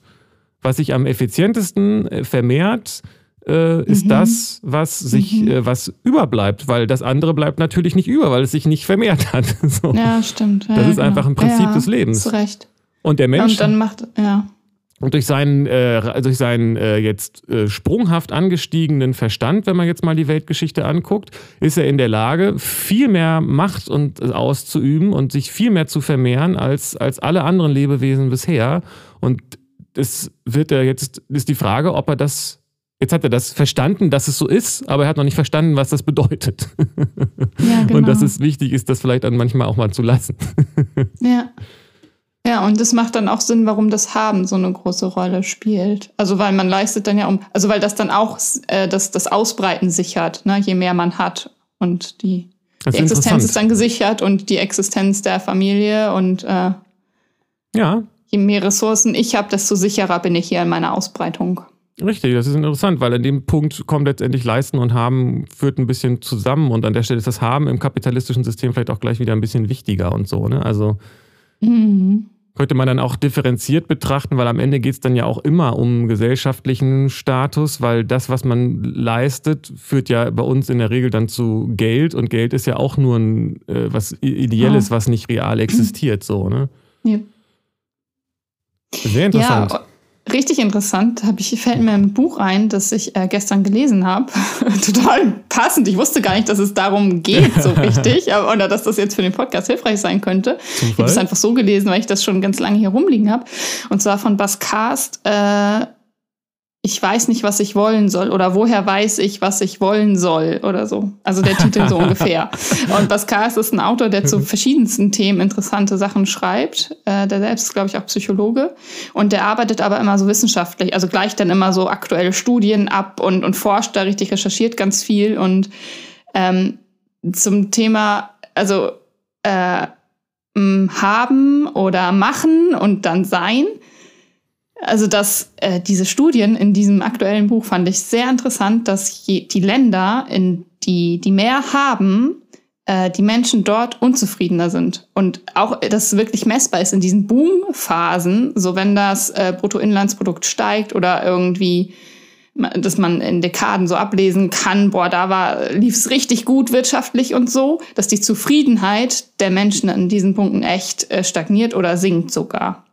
Was sich am effizientesten äh, vermehrt, äh, ist mhm. das, was sich, mhm. äh, was überbleibt, weil das andere bleibt natürlich nicht über, weil es sich nicht vermehrt hat. so. Ja, stimmt. Ja, das ist genau. einfach ein Prinzip ja, des Lebens. Zu Recht. Und der Mensch. Und dann macht, ja. Und durch seinen, äh, durch seinen äh, jetzt äh, sprunghaft angestiegenen Verstand, wenn man jetzt mal die Weltgeschichte anguckt, ist er in der Lage, viel mehr Macht und, äh, auszuüben und sich viel mehr zu vermehren als, als alle anderen Lebewesen bisher. Und es wird er jetzt, ist die Frage, ob er das Jetzt hat er das verstanden, dass es so ist, aber er hat noch nicht verstanden, was das bedeutet. Ja, genau. Und dass es wichtig ist, das vielleicht dann manchmal auch mal zu lassen. Ja. Ja, Ja, und das macht dann auch Sinn, warum das Haben so eine große Rolle spielt. Also weil man leistet dann ja um, also weil das dann auch äh, das, das Ausbreiten sichert, ne? je mehr man hat und die, die Existenz ist dann gesichert und die Existenz der Familie und äh, ja. je mehr Ressourcen ich habe, desto sicherer bin ich hier in meiner Ausbreitung. Richtig, das ist interessant, weil an dem Punkt kommt letztendlich Leisten und Haben führt ein bisschen zusammen und an der Stelle ist das Haben im kapitalistischen System vielleicht auch gleich wieder ein bisschen wichtiger und so. Ne? Also mhm. könnte man dann auch differenziert betrachten, weil am Ende geht es dann ja auch immer um gesellschaftlichen Status, weil das, was man leistet, führt ja bei uns in der Regel dann zu Geld und Geld ist ja auch nur ein äh, was Ideelles, oh. was nicht real existiert. So, ne? Ja. Sehr interessant. Ja, Richtig interessant, hab ich, fällt mir ein Buch ein, das ich äh, gestern gelesen habe. Total passend. Ich wusste gar nicht, dass es darum geht, so richtig, aber, oder dass das jetzt für den Podcast hilfreich sein könnte. Zufall? Ich habe es einfach so gelesen, weil ich das schon ganz lange hier rumliegen habe. Und zwar von Bas Cast, äh, ich weiß nicht, was ich wollen soll oder woher weiß ich, was ich wollen soll oder so. Also der Titel so ungefähr. Und Baskas ist ein Autor, der zu verschiedensten Themen interessante Sachen schreibt. Äh, der selbst ist, glaube ich, auch Psychologe. Und der arbeitet aber immer so wissenschaftlich, also gleicht dann immer so aktuelle Studien ab und, und forscht da richtig, recherchiert ganz viel. Und ähm, zum Thema, also äh, haben oder machen und dann sein – also dass äh, diese Studien in diesem aktuellen Buch fand ich sehr interessant, dass je, die Länder, in die, die mehr haben, äh, die Menschen dort unzufriedener sind. Und auch, dass es wirklich messbar ist in diesen Boomphasen, so wenn das äh, Bruttoinlandsprodukt steigt oder irgendwie dass man in Dekaden so ablesen kann, boah, da war, lief es richtig gut wirtschaftlich und so, dass die Zufriedenheit der Menschen an diesen Punkten echt äh, stagniert oder sinkt sogar.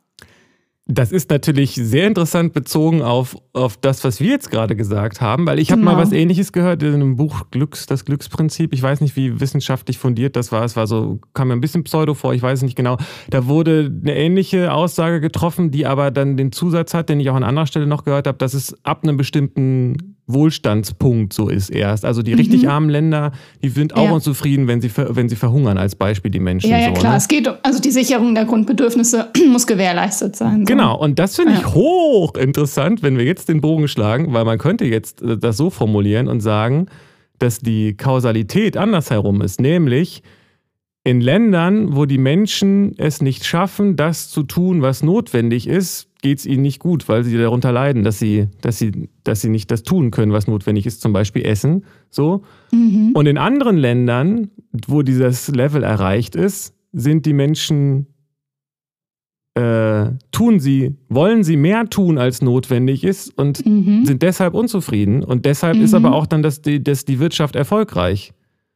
Das ist natürlich sehr interessant bezogen auf, auf das, was wir jetzt gerade gesagt haben, weil ich habe genau. mal was ähnliches gehört in einem Buch Glücks, das Glücksprinzip. Ich weiß nicht, wie wissenschaftlich fundiert das war. Es war so, kam mir ein bisschen pseudo vor, ich weiß nicht genau. Da wurde eine ähnliche Aussage getroffen, die aber dann den Zusatz hat, den ich auch an anderer Stelle noch gehört habe, dass es ab einem bestimmten Wohlstandspunkt so ist erst. Also die mhm. richtig armen Länder, die sind auch ja. unzufrieden, wenn sie, wenn sie verhungern, als Beispiel die Menschen. Ja, ja so, klar. Ne? Es geht um, also die Sicherung der Grundbedürfnisse muss gewährleistet sein. So. Genau, und das finde ich ja. hochinteressant, wenn wir jetzt den Bogen schlagen, weil man könnte jetzt äh, das so formulieren und sagen, dass die Kausalität andersherum ist, nämlich in Ländern, wo die Menschen es nicht schaffen, das zu tun, was notwendig ist, geht es ihnen nicht gut, weil sie darunter leiden, dass sie, dass sie, dass sie nicht das tun können, was notwendig ist, zum Beispiel Essen. So. Mhm. Und in anderen Ländern, wo dieses Level erreicht ist, sind die Menschen äh, tun sie, wollen sie mehr tun, als notwendig ist und mhm. sind deshalb unzufrieden. Und deshalb mhm. ist aber auch dann das, die, das, die Wirtschaft erfolgreich.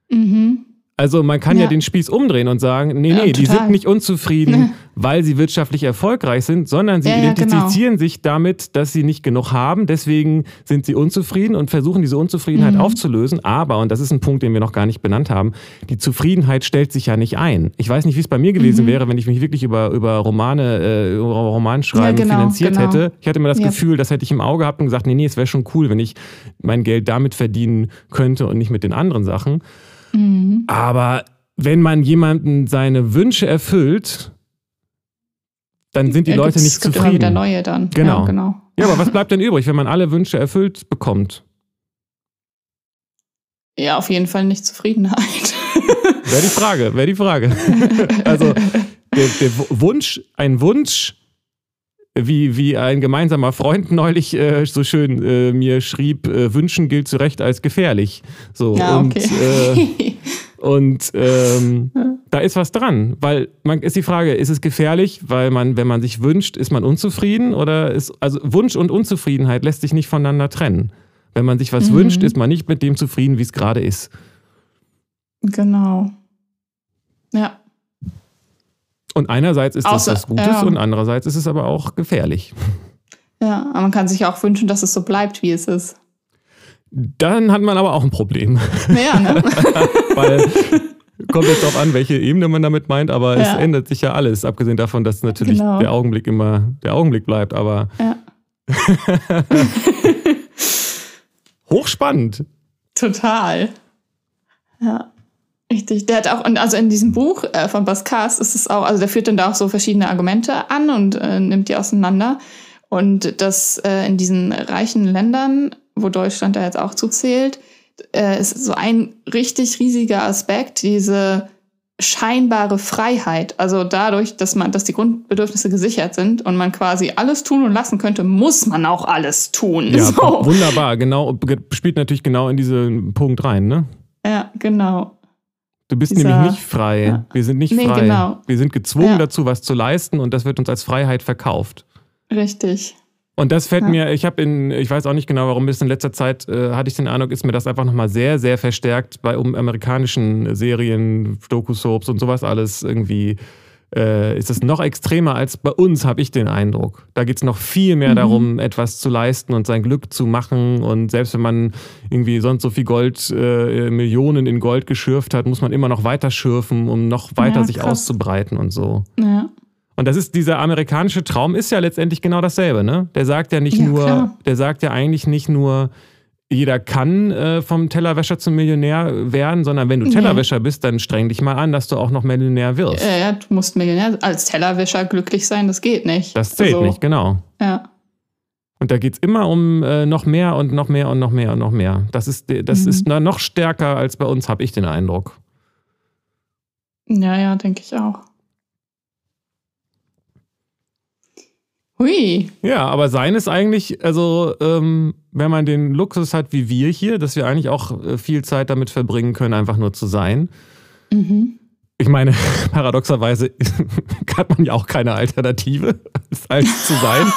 Mhm. Also man kann ja. ja. den Spieß umdrehen und sagen, nee, nee, ja, die sind nicht unzufrieden, weil sie wirtschaftlich erfolgreich sind, sondern sie ja, identifizieren genau. sich damit, dass sie nicht genug haben. Deswegen sind sie unzufrieden und versuchen diese Unzufriedenheit mhm. aufzulösen. Aber, und das ist ein Punkt, den wir noch gar nicht benannt haben, die Zufriedenheit stellt sich ja nicht ein. Ich weiß nicht, wie es bei mir gewesen mhm. wäre, wenn ich mich wirklich über, über Romane, äh, über Romanschreiben genau, finanziert genau. hätte. Ich hatte immer das Gefühl, das hätte ich im Auge gehabt und gesagt, nee, nee, es wäre schon cool, wenn ich mein Geld damit verdienen könnte und nicht mit den anderen Sachen. Mhm. Aber wenn man jemanden seine Wünsche erfüllt, dann sind die ja, Leute nicht zufrieden. Immer wieder neue dann. Genau. Ja, genau. Ja, aber was bleibt denn übrig, wenn man alle Wünsche erfüllt bekommt? Ja, auf jeden Fall nicht Zufriedenheit. Wäre die Frage, wäre die Frage. Also der, der, Wunsch, ein Wunsch, wie, wie ein gemeinsamer Freund neulich äh, so schön äh, mir schrieb, äh, wünschen gilt zu Recht als gefährlich. So, ja, und okay. Äh, und ähm, da ist was dran, weil man ist die Frage, ist es gefährlich, weil man, wenn man sich wünscht, ist man unzufrieden oder ist also Wunsch und Unzufriedenheit lässt sich nicht voneinander trennen. Wenn man sich was mhm. wünscht, ist man nicht mit dem zufrieden, wie es gerade ist. Genau. Ja. Und einerseits ist Außer, das was Gutes ja. und andererseits ist es aber auch gefährlich. Ja, aber man kann sich auch wünschen, dass es so bleibt, wie es ist. Dann hat man aber auch ein Problem. Ja, ne? Weil kommt jetzt darauf an, welche Ebene man damit meint, aber ja. es ändert sich ja alles, abgesehen davon, dass natürlich genau. der Augenblick immer der Augenblick bleibt, aber ja. hochspannend. Total. Ja. Richtig, der hat auch, und also in diesem Buch äh, von Baskas ist es auch, also der führt dann da auch so verschiedene Argumente an und äh, nimmt die auseinander. Und dass äh, in diesen reichen Ländern, wo Deutschland da jetzt auch zuzählt, äh, ist so ein richtig riesiger Aspekt, diese scheinbare Freiheit. Also dadurch, dass man, dass die Grundbedürfnisse gesichert sind und man quasi alles tun und lassen könnte, muss man auch alles tun. Ja, so. wunderbar. Genau, spielt natürlich genau in diesen Punkt rein, ne? Ja, genau. Du bist Dieser, nämlich nicht frei. Ja. Wir sind nicht nee, frei. Genau. Wir sind gezwungen ja. dazu, was zu leisten und das wird uns als Freiheit verkauft. Richtig. Und das fällt ja. mir, ich habe in, ich weiß auch nicht genau, warum bis in letzter Zeit äh, hatte ich den Eindruck, ist mir das einfach nochmal sehr, sehr verstärkt bei um amerikanischen Serien, Doku-Soaps und sowas alles irgendwie. Äh, ist es noch extremer als bei uns, habe ich den Eindruck. Da geht es noch viel mehr mhm. darum, etwas zu leisten und sein Glück zu machen. Und selbst wenn man irgendwie sonst so viel Gold, äh, Millionen in Gold geschürft hat, muss man immer noch weiter schürfen, um noch weiter ja, sich auszubreiten und so. Ja. Und das ist dieser amerikanische Traum ist ja letztendlich genau dasselbe, ne? Der sagt ja nicht ja, nur, klar. der sagt ja eigentlich nicht nur, jeder kann äh, vom Tellerwäscher zum Millionär werden, sondern wenn du Tellerwäscher bist, dann streng dich mal an, dass du auch noch Millionär wirst. Äh, ja, du musst Millionär als Tellerwäscher glücklich sein, das geht nicht. Das zählt also, nicht, genau. Ja. Und da geht es immer um äh, noch mehr und noch mehr und noch mehr und noch mehr. Das ist, das mhm. ist noch stärker als bei uns, habe ich den Eindruck. Ja, ja, denke ich auch. Hui. Ja, aber sein ist eigentlich, also ähm, wenn man den Luxus hat wie wir hier, dass wir eigentlich auch äh, viel Zeit damit verbringen können, einfach nur zu sein. Mhm. Ich meine, paradoxerweise hat man ja auch keine Alternative, als zu sein.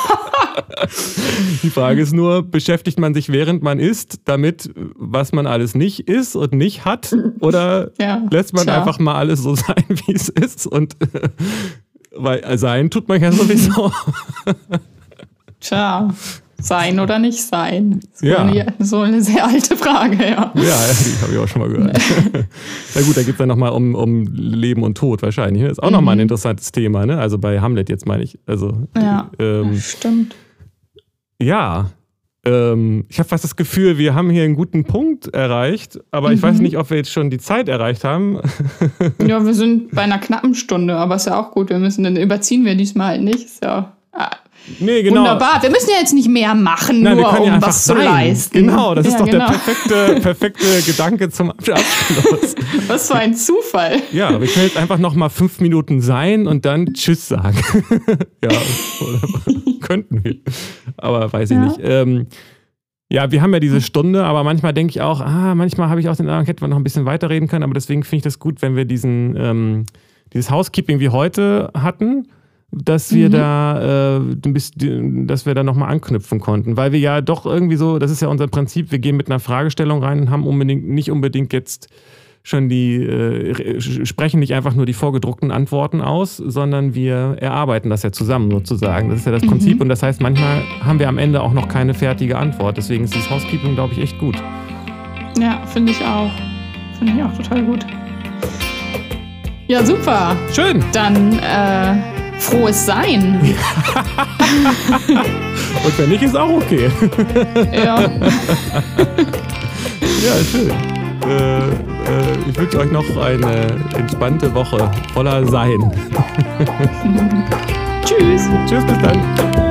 Die Frage ist nur, beschäftigt man sich während man isst damit, was man alles nicht ist und nicht hat? Oder ja, lässt man tja. einfach mal alles so sein, wie es ist und weil sein tut man ja sowieso. Tja, sein oder nicht sein? So, ja. eine, so eine sehr alte Frage, ja. Ja, die habe ich auch schon mal gehört. Na gut, da geht es dann nochmal um, um Leben und Tod wahrscheinlich. Das ist auch mhm. nochmal ein interessantes Thema, ne? Also bei Hamlet jetzt meine ich. Also, ja, ähm, stimmt. Ja, ähm, ich habe fast das Gefühl, wir haben hier einen guten Punkt erreicht, aber mhm. ich weiß mhm. nicht, ob wir jetzt schon die Zeit erreicht haben. ja, wir sind bei einer knappen Stunde, aber ist ja auch gut. Wir müssen, dann überziehen wir diesmal halt nicht. Ist ja ah, Nee, genau. Wunderbar. Wir müssen ja jetzt nicht mehr machen, Nein, nur um ja was sein. zu leisten. Genau, das ja, ist doch genau. der perfekte, perfekte Gedanke zum Abschluss. Was für ein Zufall. Ja, wir können jetzt einfach noch mal fünf Minuten sein und dann Tschüss sagen. ja, könnten wir. Aber weiß ich ja. nicht. Ähm, ja, wir haben ja diese Stunde, aber manchmal denke ich auch, ah, manchmal habe ich auch den Eindruck, hätten wir noch ein bisschen weiterreden können, aber deswegen finde ich das gut, wenn wir diesen, ähm, dieses Housekeeping wie heute hatten dass wir mhm. da äh, dass wir da nochmal anknüpfen konnten. Weil wir ja doch irgendwie so, das ist ja unser Prinzip, wir gehen mit einer Fragestellung rein und haben unbedingt nicht unbedingt jetzt schon die, äh, sprechen nicht einfach nur die vorgedruckten Antworten aus, sondern wir erarbeiten das ja zusammen sozusagen. Das ist ja das Prinzip mhm. und das heißt, manchmal haben wir am Ende auch noch keine fertige Antwort. Deswegen ist dieses Housekeeping, glaube ich, echt gut. Ja, finde ich auch. Finde ich auch total gut. Ja, super. Schön. Dann äh, frohes Sein. Und wenn nicht, ist auch okay. ja. ja, schön. Äh, äh, ich wünsche euch noch eine entspannte Woche voller Sein. Tschüss. Tschüss, bis dann.